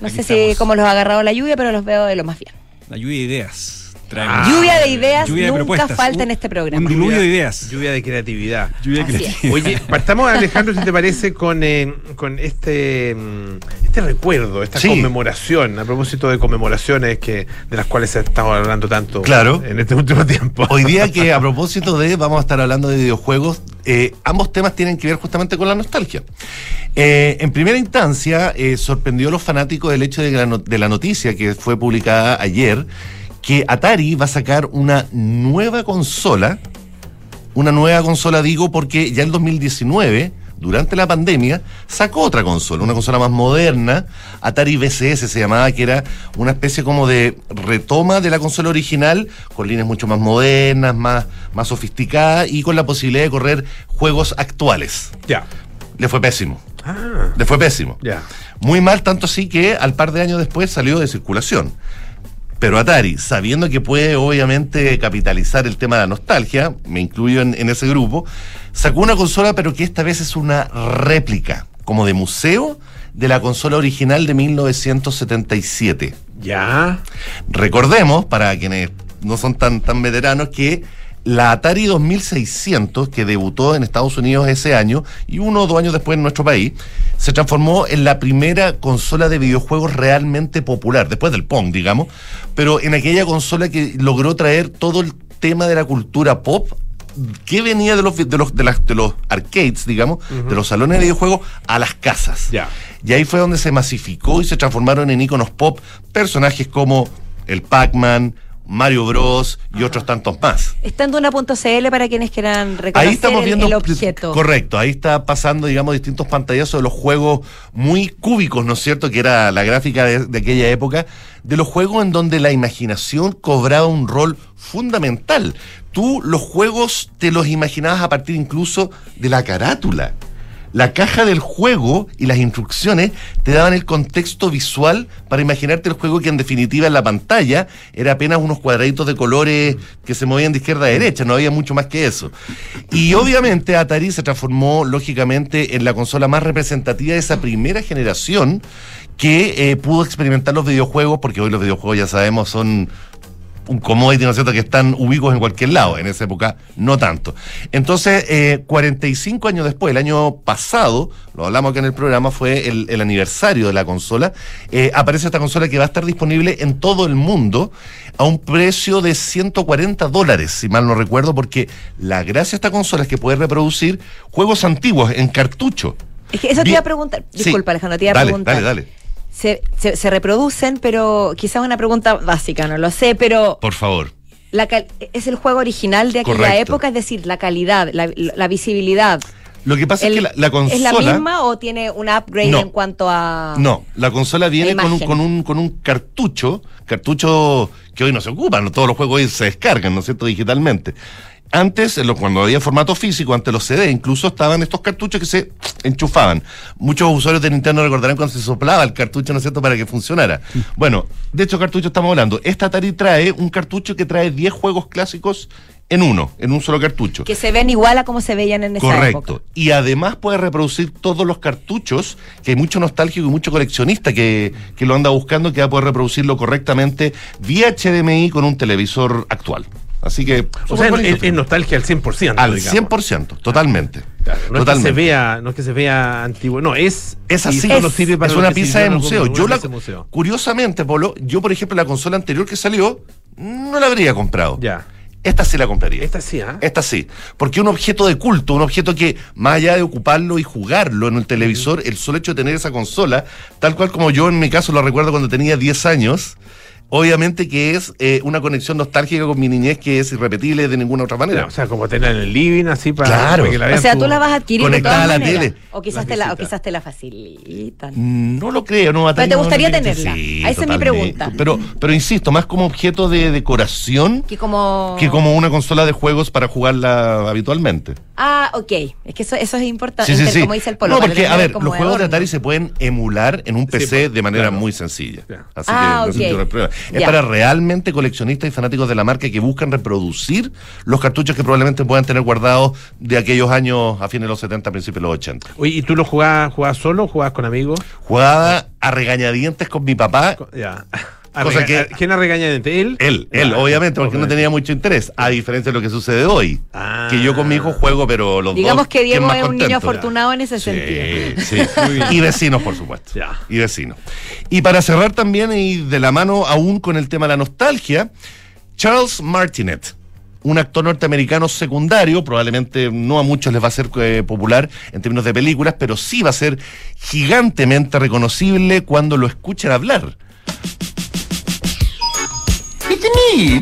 No Aquí sé si cómo los ha agarrado la lluvia, pero los veo de lo más bien. La lluvia de ideas. Ah, lluvia de ideas lluvia de nunca propuestas. falta en este programa. Un diluvio de ideas. Lluvia de creatividad. Lluvia de Así es. creatividad. Oye, partamos, Alejandro, si te parece, con, eh, con este, mm, este recuerdo, esta Sí. conmemoración, a propósito de conmemoraciones que de las cuales se ha estado hablando tanto Claro. en este último [LAUGHS] tiempo. Hoy día que a propósito de, vamos a estar hablando de videojuegos, eh, ambos temas tienen que ver justamente con la nostalgia. Eh, en primera instancia, eh, sorprendió a los fanáticos el hecho de, que la no- de la noticia que fue publicada ayer, que Atari va a sacar una nueva consola, una nueva consola digo porque ya en 2019, durante la pandemia, sacó otra consola, una consola más moderna, Atari VCS se llamaba, que era una especie como de retoma de la consola original, con líneas mucho más modernas, más, más sofisticadas y con la posibilidad de correr juegos actuales. Ya. Le fue pésimo. Ah, Le fue pésimo. ya. Muy mal, tanto así que al par de años después salió de circulación. Pero Atari, sabiendo que puede obviamente capitalizar el tema de la nostalgia, me incluyo en, en ese grupo, sacó una consola pero que esta vez es una réplica, como de museo, de la consola original de 1977. Ya. Recordemos, para quienes no son tan, tan veteranos, que la Atari 2600, que debutó en Estados Unidos ese año y uno o dos años después en nuestro país, se transformó en la primera consola de videojuegos realmente popular, después del Pong, digamos, pero en aquella consola que logró traer todo el tema de la cultura pop que venía de los, de los, de las- de los arcades, digamos, de los salones de videojuegos a las casas. Y ahí fue donde se masificó y se transformaron en iconos pop personajes como el Pac-Man, Mario Bros y otros tantos más. Está en Duna.cl para quienes quieran reconocer Ahí estamos el- viendo el, objeto. Correcto, ahí está pasando, digamos, distintos pantallazos de los juegos muy cúbicos, ¿no es cierto? Que era la gráfica de, de aquella época, de los juegos en donde la imaginación cobraba un rol fundamental. Tú los juegos te los imaginabas a partir incluso de la carátula. La caja del juego y las instrucciones te daban el contexto visual para imaginarte el juego que en definitiva en la pantalla era apenas unos cuadraditos de colores que se movían de izquierda a derecha, no había mucho más que eso. Y obviamente Atari se transformó lógicamente en la consola más representativa de esa primera generación que eh, pudo experimentar los videojuegos, porque hoy los videojuegos ya sabemos son un commodity, ¿no es cierto?, que están ubicados en cualquier lado. En esa época, no tanto. Entonces, eh, 45 años después, el año pasado, lo hablamos acá en el programa, fue el, el aniversario de la consola. eh, aparece esta consola que va a estar disponible en todo el mundo a un precio de 140 dólares, si mal no recuerdo, porque la gracia de esta consola es que puede reproducir juegos antiguos en cartucho. Es que eso te iba a preguntar. Sí. Disculpa, Alejandro, te iba a Dale, preguntar. dale, dale. Se, se- se reproducen, pero quizás una pregunta básica, no lo sé, pero Por favor. la cal- ¿es el juego original de aquella Correcto. época? Es decir, la calidad, la, la visibilidad. Lo que pasa El- es que la, la consola... ¿Es la misma o tiene un upgrade No. en cuanto a...? No, la consola viene La con un, con, un, con un cartucho, cartucho que hoy no se ocupan, todos los juegos hoy se descargan, ¿no es cierto?, digitalmente. Antes, cuando había formato físico, ante los CD, incluso estaban estos cartuchos que se enchufaban. Muchos usuarios de Nintendo recordarán cuando se soplaba el cartucho, ¿no es cierto?, para que funcionara. Bueno, de hecho cartucho estamos hablando. Esta Atari trae un cartucho que trae 10 juegos clásicos en uno, en un solo cartucho. Que se ven igual a como se veían en esa Correcto. época. Y además puede reproducir todos los cartuchos, que hay mucho nostálgico y mucho coleccionista que, que lo anda buscando, que va a poder reproducirlo correctamente vía HDMI con un televisor actual. Así que... O sea, bonito. es, es nostalgia al 100%. al digamos. 100%, totalmente. Claro, no, es que se vea, no es que se vea antiguo, no, es, Es así, sirve para es una de museo. Yo la, pieza de museo. curiosamente, Polo, yo por ejemplo la consola anterior que salió, no la habría comprado. Ya. Esta sí la compraría. Esta sí, ¿ah? Esta sí, porque un objeto de culto, un objeto que más allá de ocuparlo y jugarlo en el televisor, el solo hecho de tener esa consola, tal cual como yo en mi caso lo recuerdo cuando tenía 10 años, obviamente que es eh, una conexión nostálgica con mi niñez que es irrepetible de ninguna otra manera. O sea, como tenerla en el living, así para, Claro. para que la O vean sea, tu- tú la vas a adquirir de Conectada todas a la maneras. tele. O quizás, te la, o quizás te la facilitan. Mm, No lo creo, no. Pero te gustaría no, tenerla. sí, Esa es mi pregunta. Pero, pero insisto, más como objeto de decoración Que como... que como una consola de juegos para jugarla habitualmente. Ah, ok. Es que eso, eso es importante, Sí, sí, sí. como dice el polo. no, porque, a ver, los juegos de. Atari se pueden emular en un PC pues, de manera claro. muy sencilla. Así Ah, que no prueba. Es para realmente coleccionistas y fanáticos de la marca que buscan reproducir los cartuchos que probablemente puedan tener guardados de aquellos años a fines de los 70, principios de los 80. Oye, ¿y tú lo jugabas, jugabas solo o jugabas con amigos? Jugaba a regañadientes con mi papá. Ya. A Cosa que- ¿Quién a regañadientes? ¿Él? Él, él, Ya, obviamente, porque no tenía mucho interés, a diferencia de lo que sucede hoy. Que yo con mi hijo juego, pero los Digamos dos. que ¿quién Diego es un niño afortunado en ese sentido. Sí, [LAUGHS] sí. Y vecinos, por supuesto. Y vecinos. Y para cerrar también, y de la mano aún con el tema de la nostalgia, Charles Martinet. Un actor norteamericano secundario, probablemente no a muchos les va a ser eh, popular en términos de películas, pero sí va a ser gigantemente reconocible cuando lo escuchen hablar.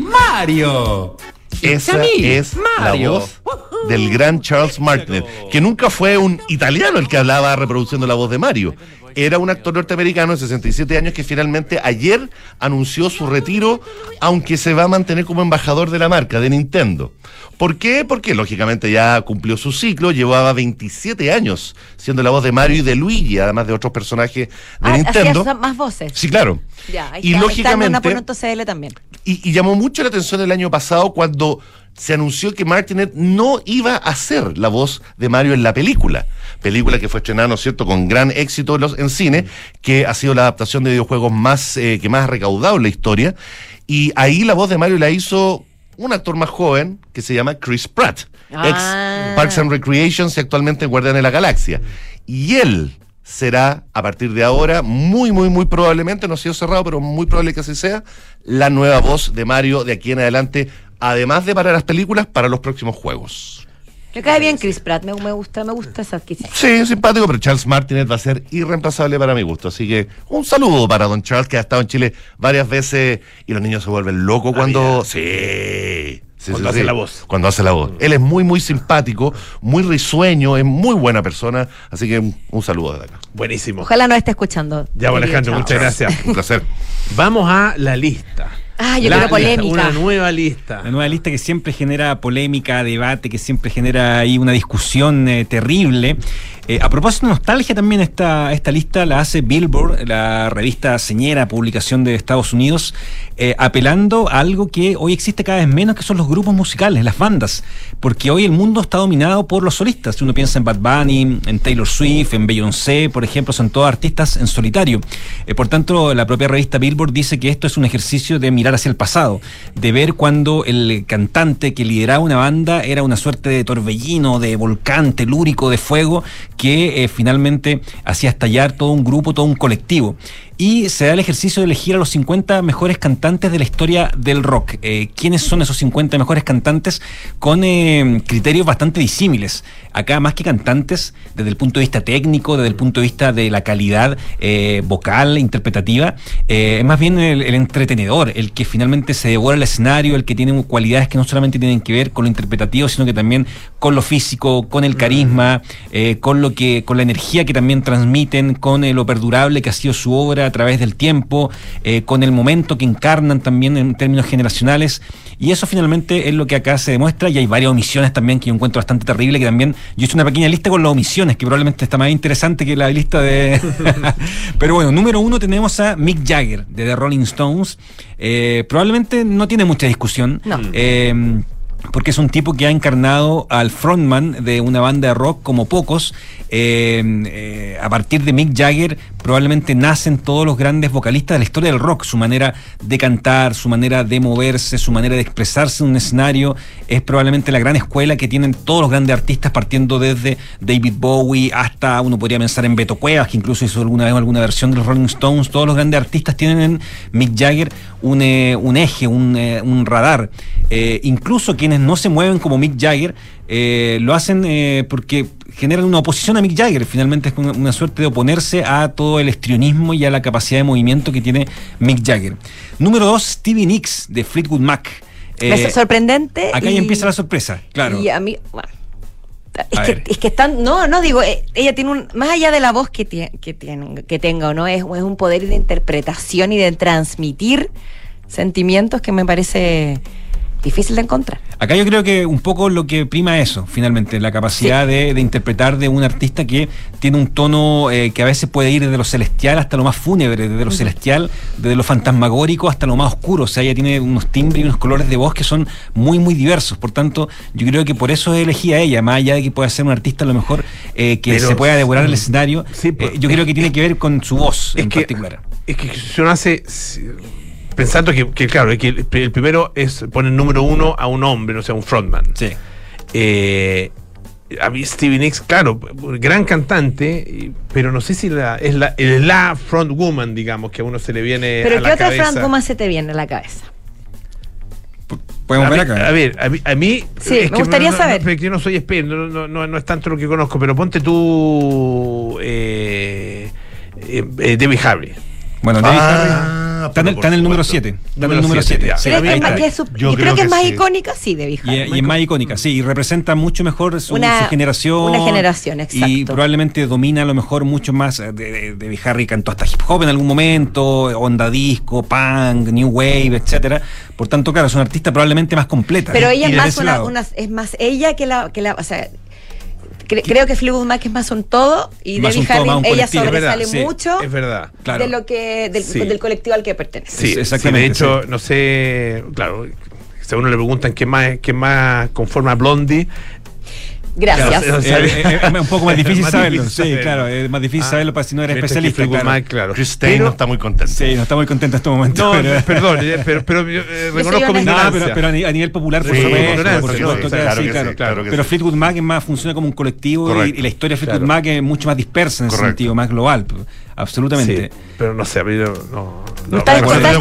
Mario. Esa es Mario. la voz del gran Charles Martinet, que nunca fue un italiano el que hablaba reproduciendo la voz de Mario. Era un actor norteamericano de 67 años que finalmente ayer anunció su retiro, aunque se va a mantener como embajador de la marca, de Nintendo. ¿Por qué? Porque lógicamente ya cumplió su ciclo, llevaba 27 años siendo la voz de Mario y de Luigi, además de otros personajes de Ah, Nintendo. más voces. Sí, claro. Ya, ahí Y está, lógicamente- Está en una CL también. Y, y llamó mucho la atención el año pasado cuando se anunció que Martinet no iba a ser la voz de Mario en la película. Película que fue estrenada, ¿no es cierto?, con gran éxito en, los- en cine, que ha sido la adaptación de videojuegos más eh, que más ha recaudado en la historia. Y ahí la voz de Mario la hizo un actor más joven que se llama Chris Pratt, Ah. ex Parks and Recreations y actualmente Guardián de la Galaxia. Y él será, a partir de ahora, muy, muy, muy probablemente, no ha sido cerrado, pero muy probable que así sea, la nueva voz de Mario de aquí en adelante, además de para las películas, para los próximos juegos. Me cae bien Chris Pratt, me, me gusta, me gusta esa adquisición. Sí, simpático, pero Charles Martinet va a ser irreemplazable para mi gusto. Así que un saludo para don Charles, que ha estado en Chile varias veces y los niños se vuelven locos cuando. Sí. Sí, Cuando sí, hace sí. la voz. Cuando hace la voz. Él es muy, muy simpático, muy risueño, es muy buena persona. Así que un, un saludo desde acá. Buenísimo. Ojalá nos esté escuchando. Ya, bueno, querido Alejandro, Chao. muchas gracias. Un placer. Vamos a la lista. Ah, yo La quiero polémica. lista, Una nueva lista. La nueva lista que siempre genera polémica, debate, que siempre genera ahí una discusión eh, terrible. Eh, a propósito de nostalgia, también esta, esta lista la hace Billboard, la revista señera, publicación de Estados Unidos, eh, apelando a algo que hoy existe cada vez menos, que son los grupos musicales, las bandas. Porque hoy el mundo está dominado por los solistas. Si uno piensa en Bad Bunny, en Taylor Swift, en Beyoncé, por ejemplo, son todos artistas en solitario. Eh, por tanto, la propia revista Billboard dice que esto es un ejercicio de mirar hacia el pasado, de ver cuando el cantante que lideraba una banda era una suerte de torbellino, de volcán telúrico, de fuego, que eh, finalmente hacía estallar todo un grupo, todo un colectivo. Y se da el ejercicio de elegir a los 50 mejores cantantes de la historia del rock. Eh, ¿Quiénes son esos 50 mejores cantantes? Con eh, criterios bastante disímiles. Acá, más que cantantes, desde el punto de vista técnico, desde el punto de vista de la calidad eh, vocal, interpretativa, es más bien el, el entretenedor, el que finalmente se devora el escenario, el que tiene cualidades que no solamente tienen que ver con lo interpretativo, sino que también con lo físico, con el carisma, eh, con lo que, con la energía que también transmiten, con lo perdurable que ha sido su obra a través del tiempo, eh, con el momento que encarnan también en términos generacionales. Y eso finalmente es lo que acá se demuestra y hay varias omisiones también que yo encuentro bastante terrible, que también yo hice una pequeña lista con las omisiones, que probablemente está más interesante que la lista de... [LAUGHS] Pero bueno, número uno tenemos a Mick Jagger de The Rolling Stones. Eh, probablemente no tiene mucha discusión. No. Eh, porque es un tipo que ha encarnado al frontman de una banda de rock como pocos. Eh, eh, a partir de Mick Jagger probablemente nacen todos los grandes vocalistas de la historia del rock. Su manera de cantar, su manera de moverse, su manera de expresarse en un escenario es probablemente la gran escuela que tienen todos los grandes artistas partiendo desde David Bowie hasta uno podría pensar en Beto Cuevas, que incluso hizo alguna vez alguna versión de los Rolling Stones. Todos los grandes artistas tienen en Mick Jagger un, eh, eje, un, eh, radar. Eh, incluso quienes no se mueven como Mick Jagger eh, lo hacen eh, porque generan una oposición a Mick Jagger. Finalmente es una, una suerte de oponerse a todo el estrionismo y a la capacidad de movimiento que tiene Mick Jagger. Número dos, Stevie Nicks de Fleetwood Mac. Eh, es sorprendente. acá y- ya empieza la sorpresa, claro. Y a mí, bueno, es A que, es que están, no, no digo, eh, ella tiene un, más allá de la voz que, tie- que, tiene, que tenga o no, es, es un poder de interpretación y de transmitir sentimientos que me parece difícil de encontrar. Acá yo creo que un poco lo que prima eso, finalmente, la capacidad de, de interpretar de un artista que tiene un tono eh, que a veces puede ir desde lo celestial hasta lo más fúnebre, desde lo celestial, desde lo fantasmagórico hasta lo más oscuro. O sea, ella tiene unos timbres y unos colores de voz que son muy, muy diversos. Por tanto, yo creo que por eso elegí a ella, más allá de que pueda ser un artista a lo mejor eh, que Pero- se pueda devorar el escenario. Sí, pues, eh, yo creo que tiene que ver con su voz Es en que- particular. Es que hace. si- Pensando que, que, claro, que el, el primero es poner número uno a un hombre, no sea un frontman. Sí. Eh, a mí Stevie Nicks, claro, gran cantante, pero no sé si la, es la, es la frontwoman, digamos, que a uno se le viene Pero a ¿qué la otra cabeza. Fran Gómez se te viene a la cabeza? Podemos a ver mí- acá. A ver, a mí. a mí- Sí, es me que gustaría no- no- saber. no, yo no soy experto, no, no, no- no es tanto lo que conozco, pero ponte tú. Eh, eh, eh, Debbie Harry. Bueno, David Ah, Harry está en el, pero está en el por número supuesto. 7. Está en Número el número siete, 7. ya. Sí, ¿Crees ahí que es está. Yo y creo, creo que es que más sí. icónica, sí, de Y, Bijal. y es más icónica, sí, y representa mucho mejor su, Una- su generación. una generación, Y exacto. probablemente domina a lo mejor mucho más. eh, De, de, de Harry cantó hasta hip hop en algún momento, onda disco, punk, new wave, etcétera. Por tanto, claro, es una artista probablemente más completa. Pero ella Y es más una, una- es más ella que la, que la o sea, cre- creo que Fleetwood Mac es más un todo y Más Debbie Harry ella colectivo. Es verdad, sobresale sí, mucho Es verdad. Claro. de lo que del, Sí. del colectivo al que pertenece. Sí, exactamente, de hecho, no sé, claro, si a uno le preguntan qué más, qué más conforma Blondie, Gracias. Claro, o sea, eh, es un poco más [LAUGHS] difícil Más saberlo. difícil sí, saberlo. claro, es más difícil Ah, saberlo para si no eres especialista. Claro. Mac, claro. Chris Pero- no está muy contento. Sí, no está muy contento en este momento. No, pero- [LAUGHS] perdón, eh, pero, pero eh, reconozco mi. No, ignorancia. pero, pero a ni- a nivel popular, por Sí, supuesto, ignorancia, por supuesto, sí, claro, claro sí, que claro. sí, claro que Pero. Fleetwood Mac es más, funciona como un colectivo y, y la historia de Fleetwood Claro. Mac es mucho más dispersa en ese sentido, más global. Absolutamente. Sí, pero no sé, a mí no. no, No está desconforme el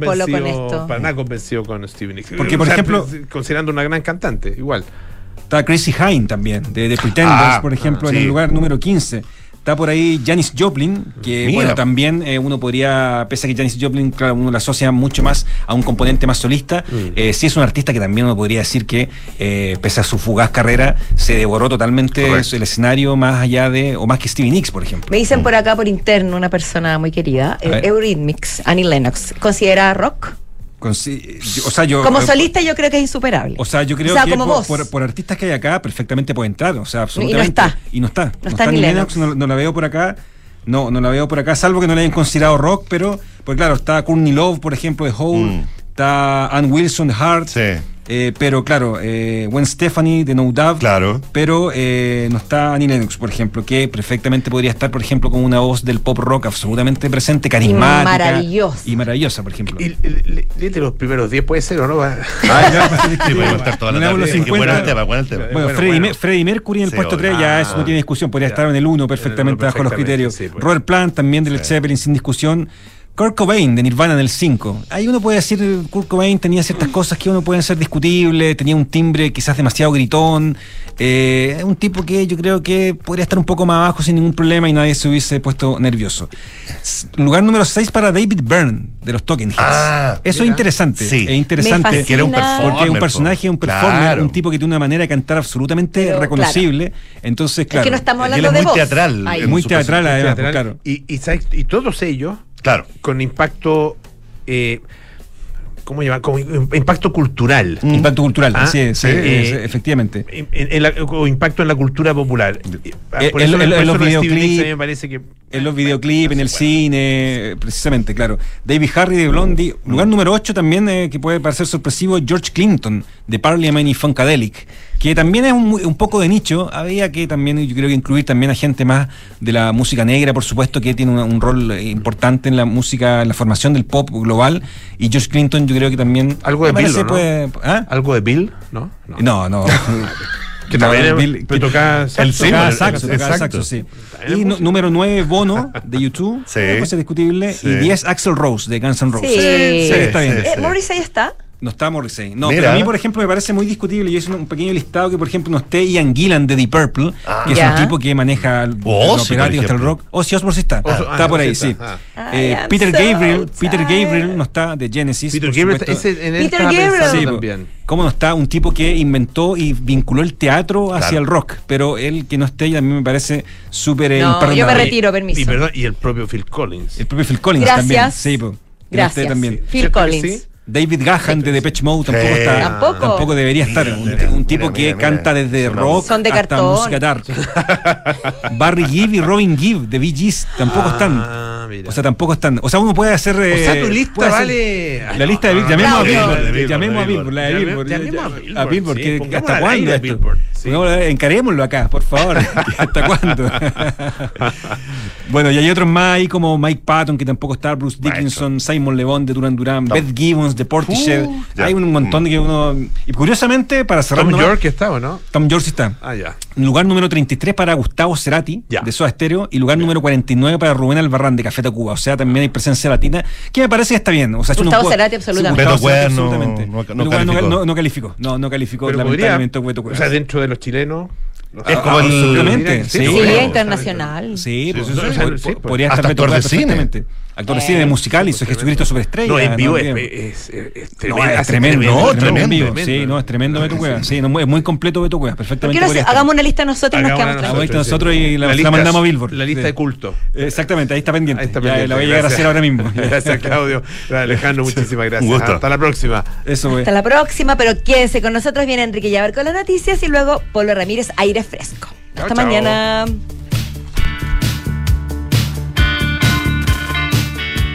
Polo con convencido- esto. Para nada convencido con Stevie Nicks. Porque, por O sea, ejemplo- considerando una gran cantante, igual. Está Chrissy Hine también, de, de Pretenders, Ah, por ejemplo, ah, en el sí. lugar número 15. Está por ahí Janis Joplin, que Mira. bueno, también eh, uno podría, pese a que Janis Joplin, claro, uno la asocia mucho más a un componente más solista, eh, sí es un artista que también uno podría decir que, eh, pese a su fugaz carrera, se devoró totalmente el escenario más allá de, o más que Stevie Nicks, por ejemplo. Me dicen por acá por interno una persona muy querida, eh. Eurythmics, Annie Lennox, ¿considerada rock? Con- sí, yo- o sea, yo, Como eh, solista yo creo que es insuperable. O sea, yo creo O sea, que como por, vos. por- por artistas que hay acá perfectamente puede entrar. O sea, absolutamente. está. Y no está. No está ni ni Lennox. no, no la veo por acá. No, no la veo por acá, salvo que no la hayan considerado rock, pero, pues claro, está Courtney Love, por ejemplo, de Hole, Mm. está Ann Wilson de Heart, Sí. Eh, pero claro, eh, Gwen Stefani de No Doubt, Claro. pero eh, no está Annie Lennox, por ejemplo, que perfectamente podría estar, por ejemplo, con una voz del pop rock absolutamente presente, carismática. maravillosa. Y maravillosa, por ejemplo. Y, los primeros 10, puede ser o no. Ah, [LAUGHS] Sí, podemos estar toda la tarde. los Qué 50. bueno el tema, bueno el tema. Bueno, Freddie Mercury en el Sí, puesto 3, obvio. ya Ah, eso no tiene discusión, podría ya. estar en el 1 En perfectamente el uno bajo los perfectamente, criterios. sí, pues. Robert Plant también de Led Zeppelin sin discusión. Kurt Cobain de Nirvana en el 5. Ahí uno puede decir, Kurt Cobain tenía ciertas cosas que uno pueden ser discutibles, tenía un timbre quizás demasiado gritón, eh, es un tipo que yo creo que podría estar un poco más abajo sin ningún problema y nadie se hubiese puesto nervioso. Lugar número 6 para David Byrne de los Talking Heads. Ah, Eso es interesante, Sí. es interesante. Me Que era un. Porque es un personaje, un performer, Claro. un tipo que tiene una manera de cantar absolutamente Pero, reconocible. Entonces, claro. es que no estamos hablando es de muy voz. teatral. En Muy teatral, además, teatral. claro. y, y todos ellos Claro. con impacto. Eh, ¿Cómo llaman? Con impacto cultural. Impacto cultural, Ah, sí, sí, efectivamente. En- en la- o impacto en la cultura popular. Ah, Por en eso, los Nicks videoclips, a mí me parece que. En los videoclips, en el cine, precisamente, claro. David Harry de Blondie. Lugar número 8 también, eh, que puede parecer sorpresivo, George Clinton de Parliament y Funkadelic, que también es un, un poco de nicho. Había que también, yo creo que incluir también a gente más de la música negra, por supuesto, que tiene un, un rol eh, importante en la música, en la formación del pop global. Y George Clinton, yo creo que también. Algo de Bill, ¿no? puede- ¿ah? ¿Algo de Bill? ¿No? No, no. [LAUGHS] Que No, también es- Bill- tocaba el saxo. sí, Tocaba el- saxo, tocaba exacto. saxo, sí. Y número 9, Bono, de [LAUGHS] YouTube. Sí. Cosa discutible. Sí. Y 10, Axel Rose, de Guns N' Roses. Sí. Sí, está bien. Eh, Morrissey está. No está Morrissey. No, Mira. pero a mí, por ejemplo, me parece muy discutible. Yo hice un, pequeño listado que, por ejemplo, no esté Ian Gillan de Deep Purple, que es un tipo que maneja el, O operático hasta el rock. Ozzy Osbourne sí está. Está ah, por ahí, sí. ah. Eh, Peter so Gabriel, Peter. Gabriel no está de Genesis. Peter Gabriel, ese en él Peter Gabriel. Sí, también. ¿Cómo no está? Un tipo que inventó y vinculó el teatro hacia Claro. el rock. Pero él que no esté, a mí me parece súper No, yo me imperdonable. retiro, permiso. Y, perdón, y el propio Phil Collins. El propio Phil Collins Gracias. también. Sí, Gracias. también. Phil ¿Cierto que Collins. David Gahan de Depeche Mode tampoco Sí. está. Tampoco. Tampoco debería estar. Un, mira, un tipo mira, que canta desde rock Son de hasta cartón. música dark. [LAUGHS] Barry Gibb y Robin Gibb de Bee Gees tampoco están. Ah, mira. O sea, tampoco están. O sea, uno puede hacer. O sea, eh, tu lista vale. La lista de Billboard. Llamemos a. Billboard. Llamemos a Billboard. La de Billboard. llamemos a Billboard, ¿Hasta cuándo esto? Sí. Encarémoslo acá, por favor. [LAUGHS] ¿Hasta cuándo? bueno, y hay otros más ahí como Mike Patton, que tampoco está, Bruce Dickinson, Simon Le Bon de Duran Duran, Beth Gibbons de Portishead. Uh, ya. hay un montón de que uno. Y curiosamente, para cerrar. Tom nomás, York está, ¿o no? Tom York sí está. Ah, ya. Lugar número 33 para Gustavo Cerati, Ya. de Soda Stereo, y lugar número 49 para Rubén Albarrán, de Café Tacuba. O sea, también hay presencia latina, que me parece que está bien. O sea, uno Gustavo Cerati, absolutamente. Sí, Gustavo Cerati, no- absolutamente. no- no Cueva calificó. no, no calificó. No, no calificó, Pero podría, lamentablemente. Beto o sea, dentro de los chilenos. no sé. Es como el- Sí, sí. Sí, bueno, internacional. Sí, sí, sí, po- sí, po- sí, podría Hasta estar Beto actor de cine. musical, hizo Jesucristo Superestrella. No, en vivo es, también. es, es- es No, tremendo. tremendo, tremendo, no, tremendo, en vivo. tremendo. Sí, no, es tremendo Beto Cueva. Sí, no, es muy completo Beto Cueva. ¿Por Perfectamente. hagamos una lista nosotros y nos Hagamos quedamos una tranquilos? Hagamos nosotros y la- la lista- mandamos a Billboard. La lista Sí. de culto. Exactamente, ahí está pendiente. Ahí está Ya pendiente, la voy a llegar a hacer ahora mismo. [LAUGHS] Gracias, Claudio. [LAUGHS] Alejandro, muchísimas gracias. Un gusto. Hasta la próxima. Eso, güey. Hasta la próxima, pero quédese con nosotros. Viene Enrique Llaver con las noticias y luego Polo Ramírez, aire fresco. Hasta chao. mañana.